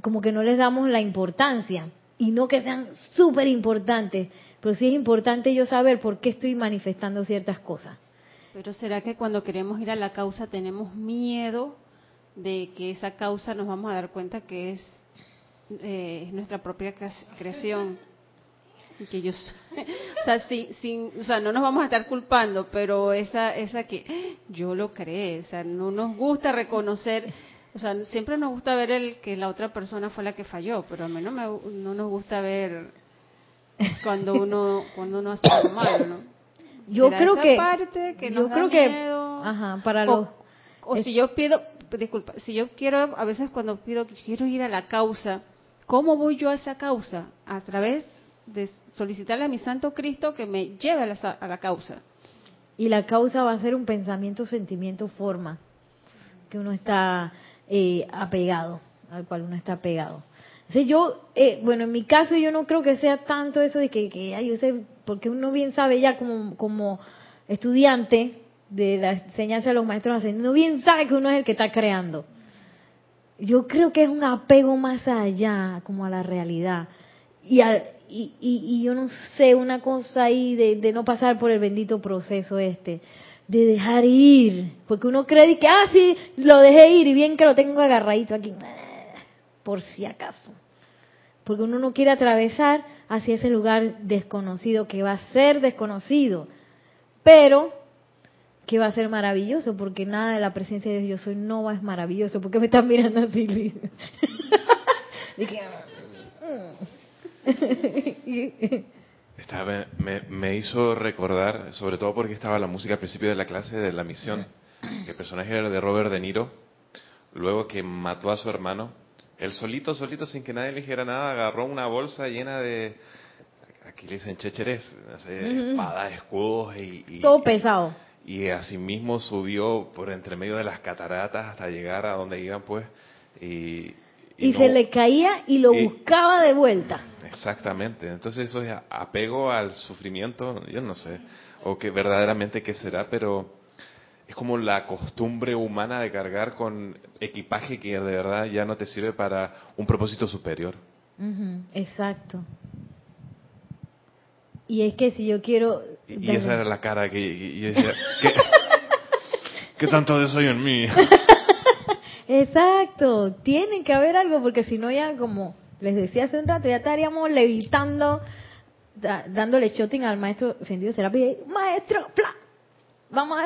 Como que no les damos la importancia. Y no que sean súper importantes, pero sí es importante yo saber por qué estoy manifestando ciertas cosas. Pero ¿será que cuando queremos ir a la causa tenemos miedo de que esa causa nos vamos a dar cuenta que es eh, nuestra propia creación? Que ellos o sea sin, o sea no nos vamos a estar culpando pero esa esa que yo lo creé o sea no nos gusta reconocer o sea siempre nos gusta ver el que la otra persona fue la que falló pero a mí no me, no nos gusta ver cuando uno cuando uno hace algo malo no yo creo que parte que yo creo que ajá para los o si yo pido disculpa si yo quiero a veces cuando pido que quiero ir a la causa cómo voy yo a esa causa a través de solicitarle a mi Santo Cristo que me lleve a la, causa. Y la causa va a ser un pensamiento, sentimiento, forma, que uno está eh, apegado, al cual uno está apegado. Yo, eh, bueno, en mi caso yo no creo que sea tanto eso de que, que yo sé, porque uno bien sabe ya como, como estudiante de la enseñanza de los maestros uno bien sabe que uno es el que está creando. Yo creo que es un apego más allá, como a la realidad. Y, al, y, y, yo no sé, una cosa ahí de, no pasar por el bendito proceso este, de dejar ir, porque uno cree que, ah, sí, lo dejé ir y bien que lo tengo agarradito aquí, por si acaso. Porque uno no quiere atravesar hacia ese lugar desconocido que va a ser desconocido, pero que va a ser maravilloso, porque nada de la presencia de Dios yo soy no es maravilloso. porque me están mirando así? me, hizo recordar, sobre todo porque estaba la música al principio de la clase de la misión, que el personaje era de Robert De Niro, luego que mató a su hermano, él solito, solito, sin que nadie le dijera nada, agarró una bolsa llena de, aquí le dicen checheres, espadas, escudos y, Todo pesado. Y asimismo subió por entre medio de las cataratas hasta llegar a donde iban pues, y, Y, se le caía y lo buscaba de vuelta. Exactamente. Entonces eso es apego al sufrimiento, yo no sé, o que verdaderamente qué será, pero es como la costumbre humana de cargar con equipaje que de verdad ya no te sirve para un propósito superior. exacto. Y es que si yo quiero... Y, esa era la cara que yo decía, ¿qué, tanto de eso hay en mí? Exacto, tiene que haber algo porque si no ya como les decía hace un rato, ya estaríamos levitando, dándole shooting al maestro sentido serapia. Maestro, vamos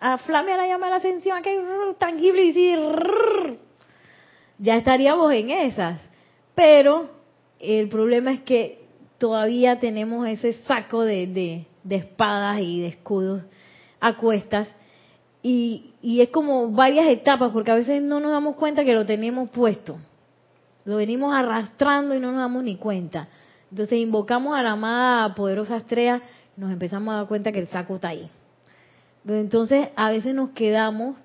a, flamear la llama de la ascensión, que tangible y decir, ya estaríamos en esas. Pero el problema es que todavía tenemos ese saco de, de, espadas y de escudos a cuestas. Y, y es como varias etapas, porque a veces no nos damos cuenta que lo tenemos puesto. Lo venimos arrastrando y no nos damos ni cuenta. Entonces invocamos a la amada poderosa estrella, nos empezamos a dar cuenta que el saco está ahí. Entonces a veces nos quedamos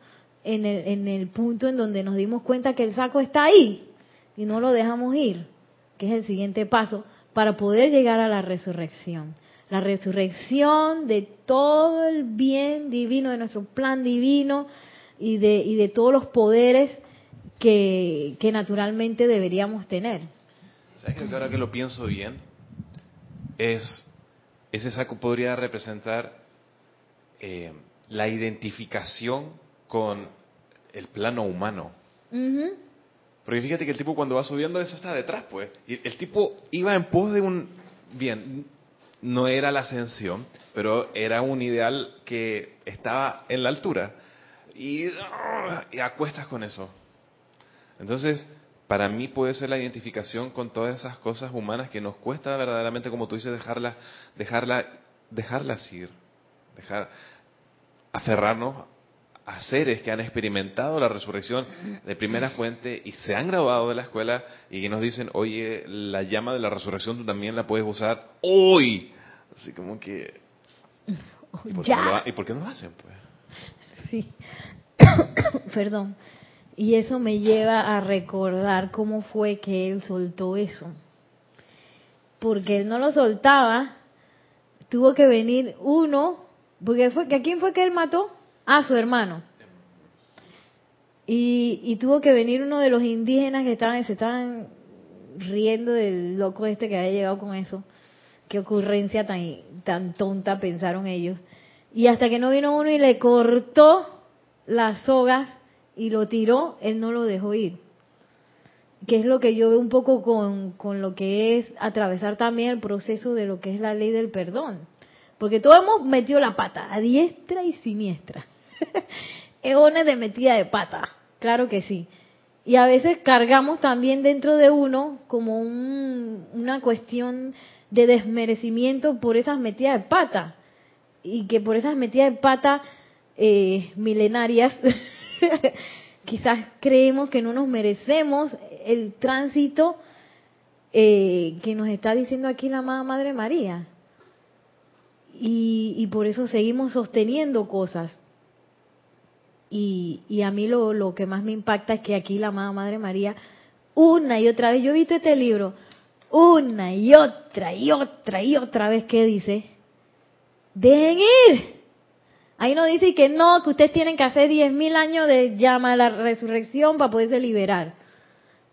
en el, en el punto en donde nos dimos cuenta que el saco está ahí y no lo dejamos ir, que es el siguiente paso para poder llegar a la resurrección. La resurrección de todo el bien divino, de nuestro plan divino y de, y de todos los poderes que, naturalmente deberíamos tener. ¿Sabes que ahora que lo pienso bien? Es, ese saco podría representar eh, la identificación con el plano humano. Porque fíjate que el tipo cuando va subiendo eso está detrás, pues. Y el tipo iba en pos de un... Bien, no era la ascensión, pero era un ideal que estaba en la altura. Y, y acuestas con eso. Entonces, para mí puede ser la identificación con todas esas cosas humanas que nos cuesta verdaderamente, como tú dices, dejarlas, dejarla, dejarlas ir, dejar, aferrarnos a seres que han experimentado la resurrección de primera fuente y se han graduado de la escuela y que nos dicen, oye, la llama de la resurrección tú también la puedes usar hoy. Así como que... ¿Y por, Qué, no lo, hacen? Pues? Sí. Perdón. Y eso me lleva a recordar cómo fue que él soltó eso. Porque él no lo soltaba, tuvo que venir uno, porque fue, ¿a quién fue que él mató? A su hermano. Y, tuvo que venir uno de los indígenas que estaban, se estaban riendo del loco este que había llegado con eso. Qué ocurrencia tan, tan tonta pensaron ellos. Y hasta que no vino uno y le cortó las sogas y lo tiró, él no lo dejó ir. Que es lo que yo veo un poco con, con lo que es atravesar también el proceso de lo que es la ley del perdón. Porque todos hemos metido la pata a diestra y siniestra. Eones de metida de pata, claro que sí. Y a veces cargamos también dentro de uno como una cuestión de desmerecimiento por esas metidas de pata. Y que por esas metidas de pata eh, milenarias, quizás creemos que no nos merecemos el tránsito eh, que nos está diciendo aquí la amada Madre María. Y, y por eso seguimos sosteniendo cosas. Y, a mí lo, lo, que más me impacta es que aquí la amada Madre María, una y otra vez, yo he visto este libro, una y otra y otra y otra vez que dice, dejen ir. Ahí no dice que no, que ustedes tienen que hacer diez mil años de llama a la resurrección para poderse liberar.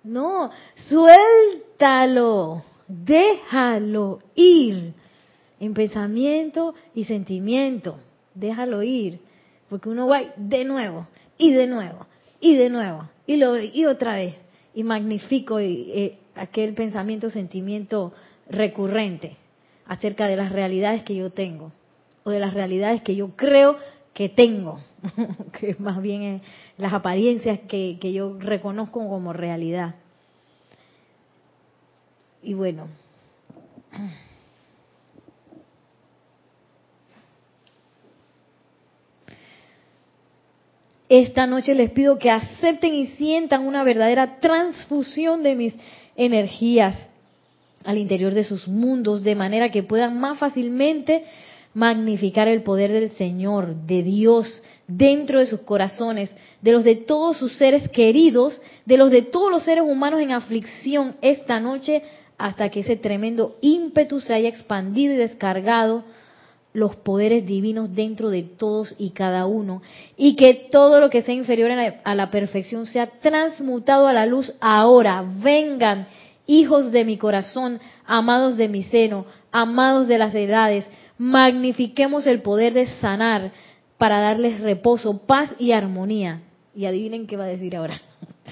No, suéltalo, déjalo ir en pensamiento y sentimiento, déjalo ir. Porque uno va de nuevo, y de nuevo, y de nuevo, y, lo, y otra vez, y magnifico eh, aquel pensamiento, sentimiento recurrente acerca de las realidades que yo tengo, o de las realidades que yo creo que tengo, que más bien es las apariencias que, que yo reconozco como realidad. Y bueno. Esta noche les pido que acepten y sientan una verdadera transfusión de mis energías al interior de sus mundos, de manera que puedan más fácilmente magnificar el poder del Señor, de Dios, dentro de sus corazones, de los de todos sus seres queridos, de los de todos los seres humanos en aflicción esta noche, hasta que ese tremendo ímpetu se haya expandido y descargado los poderes divinos dentro de todos y cada uno, y que todo lo que sea inferior a la, perfección sea transmutado a la luz ahora. Vengan, hijos de mi corazón, amados de mi seno, amados de las edades, magnifiquemos el poder de sanar para darles reposo, paz y armonía. Y adivinen qué va a decir ahora.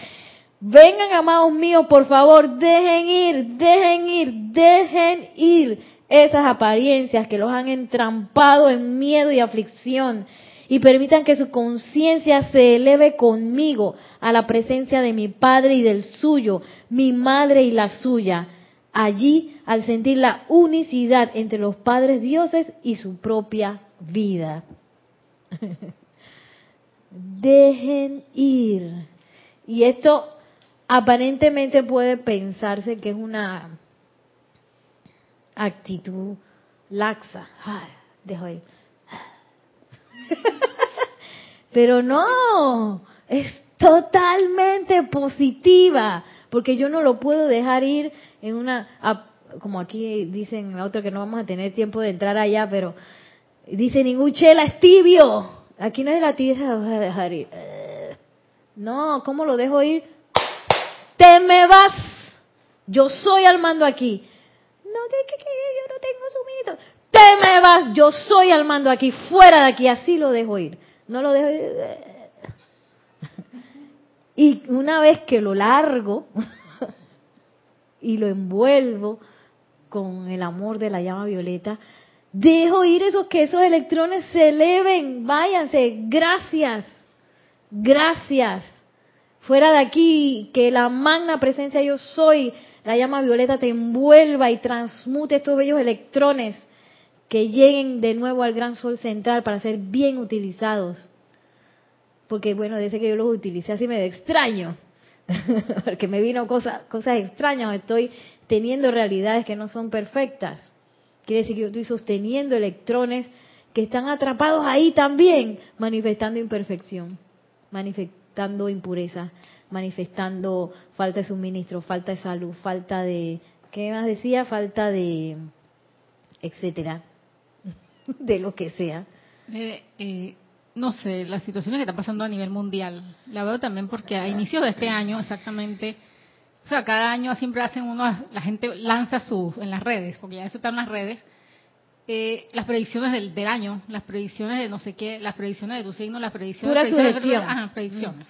Vengan, amados míos, por favor, dejen ir, dejen ir, dejen ir esas apariencias que los han entrampado en miedo y aflicción y permitan que su conciencia se eleve conmigo a la presencia de mi Padre y del suyo, mi Madre y la suya. Allí, al sentir la unicidad entre los padres dioses y su propia vida. Dejen ir. Y esto aparentemente puede pensarse que es una actitud laxa. dejo ir. Pero no, es totalmente positiva, porque yo no lo puedo dejar ir en una, como aquí dicen la otra que no vamos a tener tiempo de entrar allá, pero dice ningún chela es tibio. Aquí no es la tibia, a dejar ir. No, ¿cómo lo dejo ir? Te me vas. Yo soy al mando aquí no, que, yo no tengo suministro. Te me vas, yo soy al mando aquí, fuera de aquí, así lo dejo ir. No lo dejo ir. Y una vez que lo largo y lo envuelvo con el amor de la llama violeta, dejo ir esos que esos electrones se eleven, váyanse, gracias, gracias. Fuera de aquí, que la magna presencia yo soy la llama violeta te envuelva y transmute estos bellos electrones que lleguen de nuevo al gran sol central para ser bien utilizados. Porque bueno, desde que yo los utilicé así me extraño, porque me vino cosas, cosas extrañas, estoy teniendo realidades que no son perfectas. Quiere decir que yo estoy sosteniendo electrones que están atrapados ahí también, manifestando imperfección, manifestando impureza manifestando falta de suministro, falta de salud, falta de, ¿qué más decía? Falta de, etcétera, de lo que sea. Eh, eh, no sé, las situaciones que están pasando a nivel mundial, la veo también porque a inicios de este año exactamente, o sea, cada año siempre hacen uno, la gente lanza sus, en las redes, porque ya eso está en las redes, eh, las predicciones del, del, año, las predicciones de no sé qué, las predicciones de tu signo, las predicciones, de predicciones.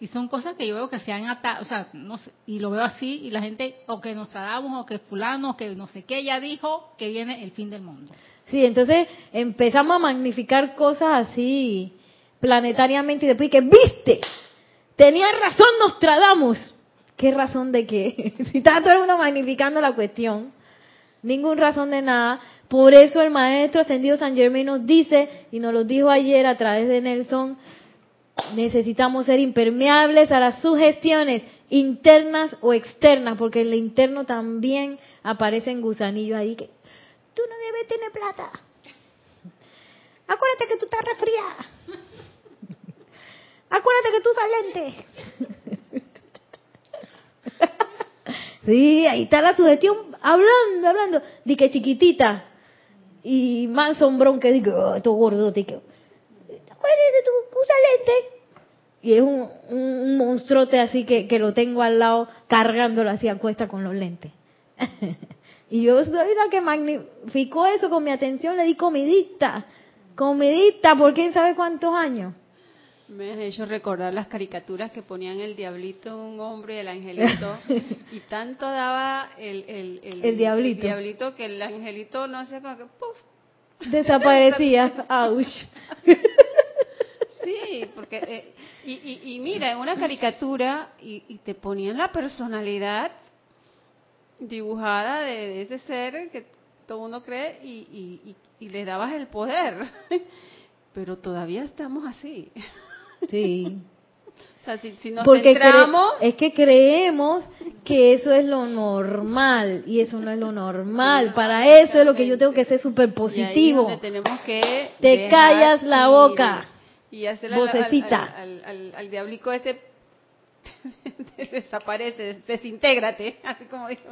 Y son cosas que yo veo que se han atado, o sea, no sé, y lo veo así, y la gente, o que nos tratamos, o que fulano, o que no sé qué, ya dijo que viene el fin del mundo. Sí, entonces empezamos a magnificar cosas así planetariamente y después que, viste, tenía razón Nostradamus. ¿Qué razón de qué? si está todo el mundo magnificando la cuestión, ningún razón de nada. Por eso el maestro ascendido San Germain nos dice, y nos lo dijo ayer a través de Nelson, necesitamos ser impermeables a las sugestiones internas o externas, porque en lo interno también aparecen gusanillos ahí que tú no debes tener plata. Acuérdate que tú estás resfriada. Acuérdate que tú lente. sí, ahí está la sugestión hablando, hablando. Di que chiquitita. Y más sombrón que digo, oh, todo gordo, que acuérdate tú, usa lente y es un, un, monstruote así que, que, lo tengo al lado cargándolo así a cuesta con los lentes. y yo soy la que magnificó eso con mi atención, le di comidita, comidita por quién sabe cuántos años. Me has hecho recordar las caricaturas que ponían el diablito, un hombre y el angelito, y tanto daba el, el, el, diablito. diablito que el angelito no hacía como que ¡puf! Desaparecía. ¡Auch! sí, porque eh, y, mira, en una caricatura y, te ponían la personalidad dibujada de, ese ser que todo uno cree y, y, le dabas el poder. Pero todavía estamos así. Sí. O sea, si, nos Porque es que creemos que eso es lo normal y eso no es lo normal. Para eso es lo que yo tengo que ser súper positivo. tenemos que Te callas la boca. Y hacer vocecita. Al, al, al, diablico ese desaparece, desintégrate, así como dijo,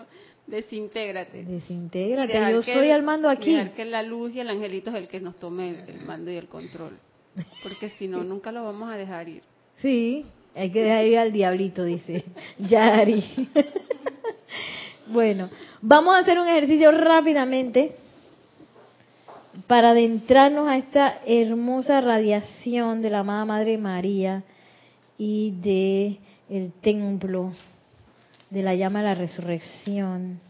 desintégrate. Desintégrate, yo soy al mando aquí. que la luz y el angelito es el que nos tome el mando y el control. Porque si no, nunca lo vamos a dejar ir. Sí, hay que dejar ir al diablito, dice Yari. bueno, vamos a hacer un ejercicio rápidamente para adentrarnos a esta hermosa radiación de la amada Madre María y de el templo de la llama de la resurrección.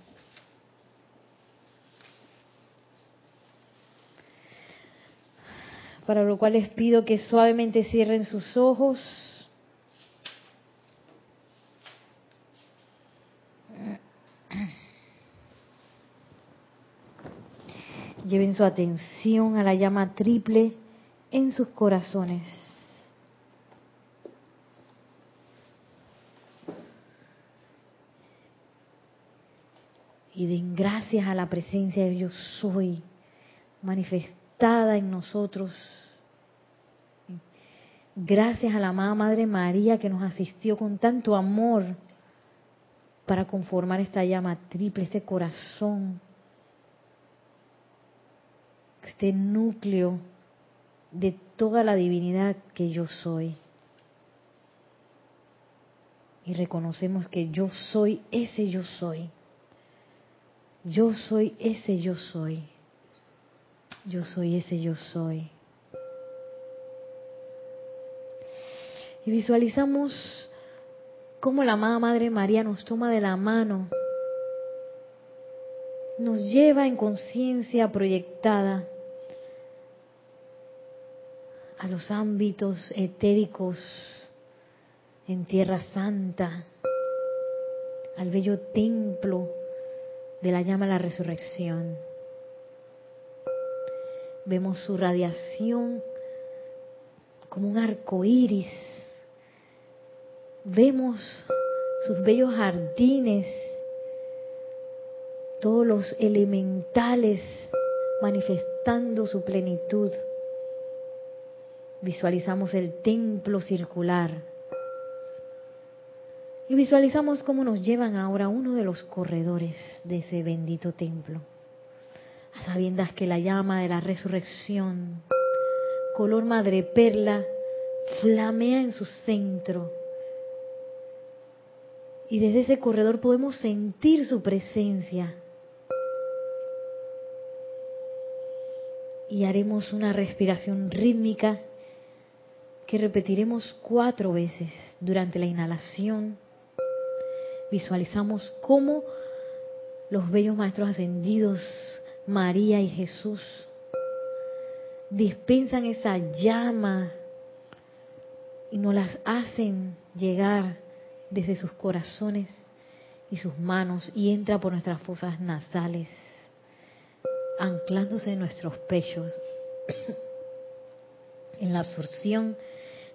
Para lo cual les pido que suavemente cierren sus ojos. Lleven su atención a la llama triple en sus corazones. Y den gracias a la presencia de Dios soy manifestada en nosotros. Gracias a la amada Madre María que nos asistió con tanto amor para conformar esta llama triple, este corazón este núcleo de toda la divinidad que yo soy. Y reconocemos que yo soy ese yo soy. Yo soy ese yo soy. Yo soy ese yo soy. Y visualizamos cómo la amada Madre María nos toma de la mano, nos lleva en conciencia proyectada a los ámbitos etéricos en Tierra Santa, al bello templo de la llama la resurrección. Vemos su radiación como un arco iris. Vemos sus bellos jardines, todos los elementales manifestando su plenitud Visualizamos el templo circular. Y visualizamos cómo nos llevan ahora uno de los corredores de ese bendito templo. A sabiendas que la llama de la resurrección, color madre perla, flamea en su centro. Y desde ese corredor podemos sentir su presencia. Y haremos una respiración rítmica que repetiremos cuatro veces durante la inhalación. Visualizamos cómo los bellos maestros ascendidos, María y Jesús, dispensan esa llama y nos las hacen llegar desde sus corazones y sus manos y entra por nuestras fosas nasales, anclándose en nuestros pechos. en la absorción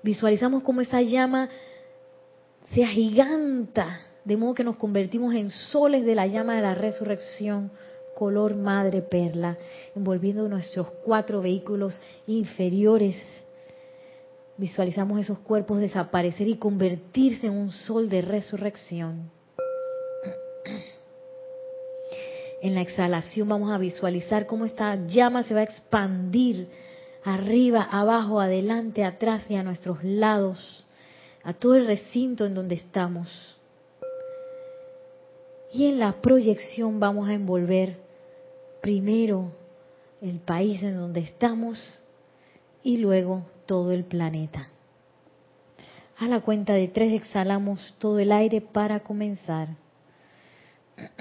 Visualizamos cómo esa llama se agiganta, de modo que nos convertimos en soles de la llama de la resurrección, color madre perla, envolviendo nuestros cuatro vehículos inferiores. Visualizamos esos cuerpos desaparecer y convertirse en un sol de resurrección. En la exhalación vamos a visualizar cómo esta llama se va a expandir arriba, abajo, adelante, atrás y a nuestros lados, a todo el recinto en donde estamos. Y en la proyección vamos a envolver primero el país en donde estamos y luego todo el planeta. A la cuenta de tres exhalamos todo el aire para comenzar.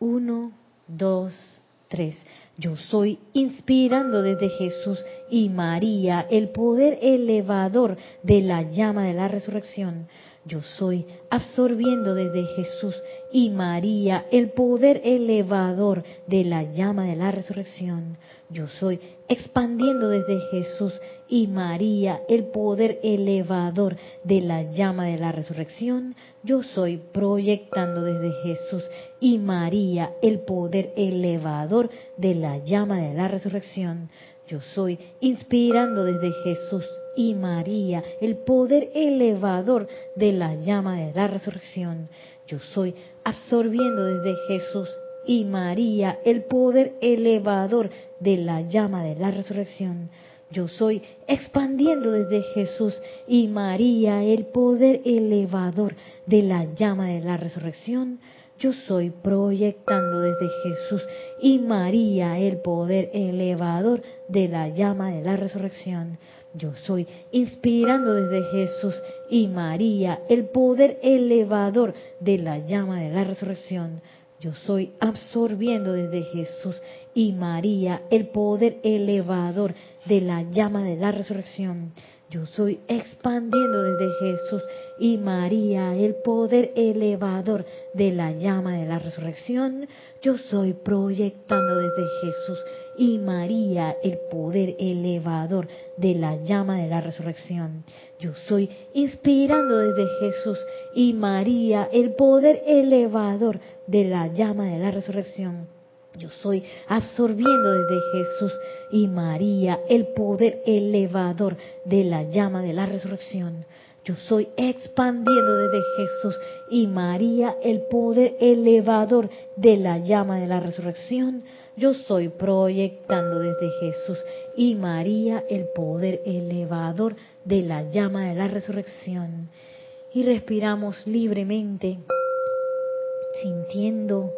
Uno, dos, tres. Yo soy inspirando desde Jesús y María el poder elevador de la llama de la resurrección. Yo soy absorbiendo desde Jesús y María el poder elevador de la llama de la resurrección. Yo soy expandiendo desde Jesús y María el poder elevador de la llama de la resurrección. Yo soy proyectando desde Jesús y María el poder elevador de la llama de la resurrección. Yo soy inspirando desde Jesús y María el poder elevador de la llama de la resurrección. Yo soy absorbiendo desde Jesús y María el poder elevador de la llama de la resurrección. Yo soy expandiendo desde Jesús y María el poder elevador de la llama de la resurrección. Yo soy proyectando desde Jesús y María el poder elevador de la llama de la resurrección. Yo soy inspirando desde Jesús y María el poder elevador de la llama de la resurrección. Yo soy absorbiendo desde Jesús y María el poder elevador de la llama de la resurrección. Yo soy expandiendo desde Jesús y María el poder elevador de la llama de la resurrección. Yo soy proyectando desde Jesús y María el poder elevador de la llama de la resurrección. Yo soy inspirando desde Jesús y María el poder elevador de la llama de la resurrección. Yo soy absorbiendo desde Jesús y María el poder elevador de la llama de la resurrección. Yo soy expandiendo desde Jesús y María el poder elevador de la llama de la resurrección. Yo soy proyectando desde Jesús y María el poder elevador de la llama de la resurrección. Y respiramos libremente, sintiendo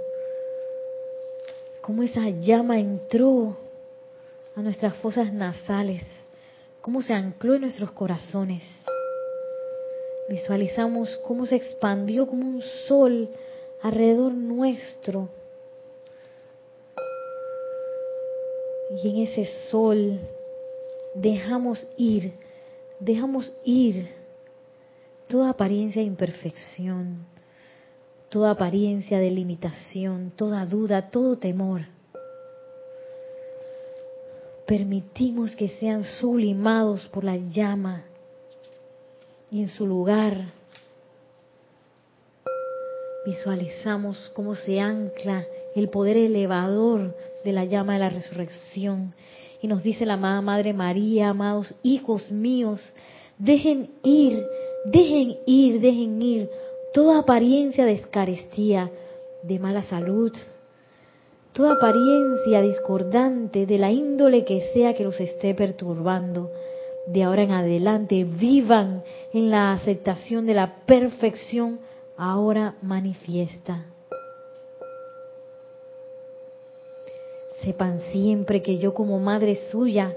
cómo esa llama entró a nuestras fosas nasales, cómo se ancló en nuestros corazones. Visualizamos cómo se expandió como un sol alrededor nuestro. Y en ese sol dejamos ir, dejamos ir toda apariencia de imperfección, toda apariencia de limitación, toda duda, todo temor. Permitimos que sean sublimados por la llama y en su lugar visualizamos cómo se ancla el poder elevador de la llama de la resurrección. Y nos dice la amada Madre María, amados hijos míos, dejen ir, dejen ir, dejen ir toda apariencia de escarestía, de mala salud, toda apariencia discordante de la índole que sea que los esté perturbando. De ahora en adelante vivan en la aceptación de la perfección ahora manifiesta. Sepan siempre que yo como madre suya,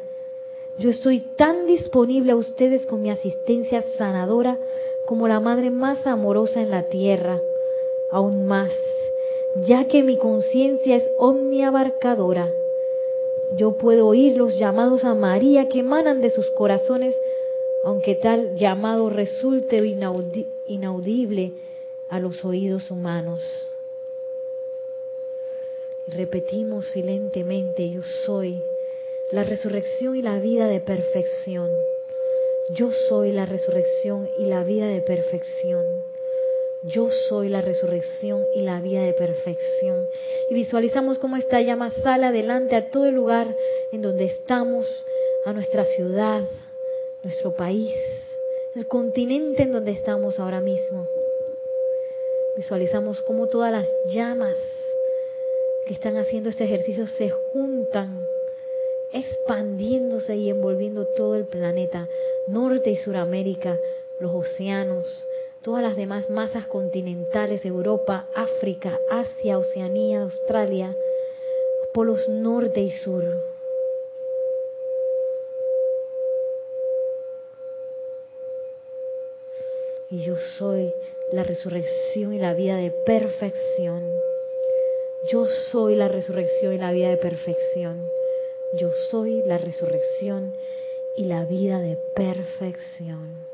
yo estoy tan disponible a ustedes con mi asistencia sanadora como la madre más amorosa en la tierra, aún más, ya que mi conciencia es omniabarcadora. Yo puedo oír los llamados a María que emanan de sus corazones, aunque tal llamado resulte inaudible a los oídos humanos. Repetimos silentemente, yo soy la resurrección y la vida de perfección. Yo soy la resurrección y la vida de perfección. Yo soy la resurrección y la vida de perfección. Y visualizamos cómo esta llama sale adelante a todo el lugar en donde estamos, a nuestra ciudad, nuestro país, el continente en donde estamos ahora mismo. Visualizamos cómo todas las llamas que están haciendo este ejercicio se juntan, expandiéndose y envolviendo todo el planeta, Norte y Suramérica, los océanos, todas las demás masas continentales, Europa, África, Asia, Oceanía, Australia, polos norte y sur. Y yo soy la resurrección y la vida de perfección. Yo soy la resurrección y la vida de perfección. Yo soy la resurrección y la vida de perfección.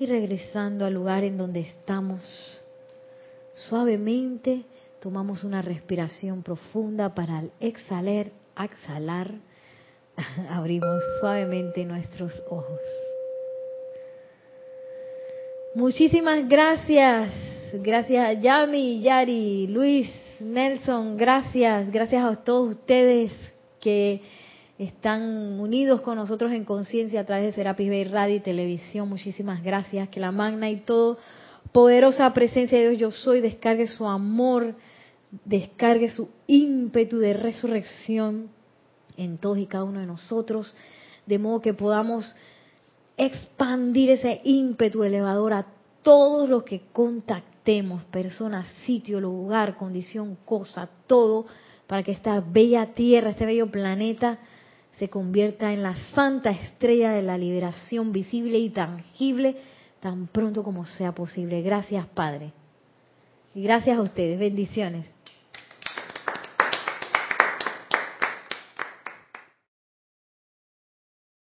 Y regresando al lugar en donde estamos. Suavemente tomamos una respiración profunda para al exhalar, exhalar, abrimos suavemente nuestros ojos. Muchísimas gracias. Gracias a Yami, Yari, Luis, Nelson, gracias. Gracias a todos ustedes que están unidos con nosotros en conciencia a través de Serapis Bay Radio y Televisión. Muchísimas gracias. Que la magna y todo poderosa presencia de Dios yo soy descargue su amor, descargue su ímpetu de resurrección en todos y cada uno de nosotros, de modo que podamos expandir ese ímpetu elevador a todos los que contactemos, personas, sitio, lugar, condición, cosa, todo, para que esta bella tierra, este bello planeta, se convierta en la santa estrella de la liberación visible y tangible tan pronto como sea posible. Gracias, Padre. Y gracias a ustedes. Bendiciones.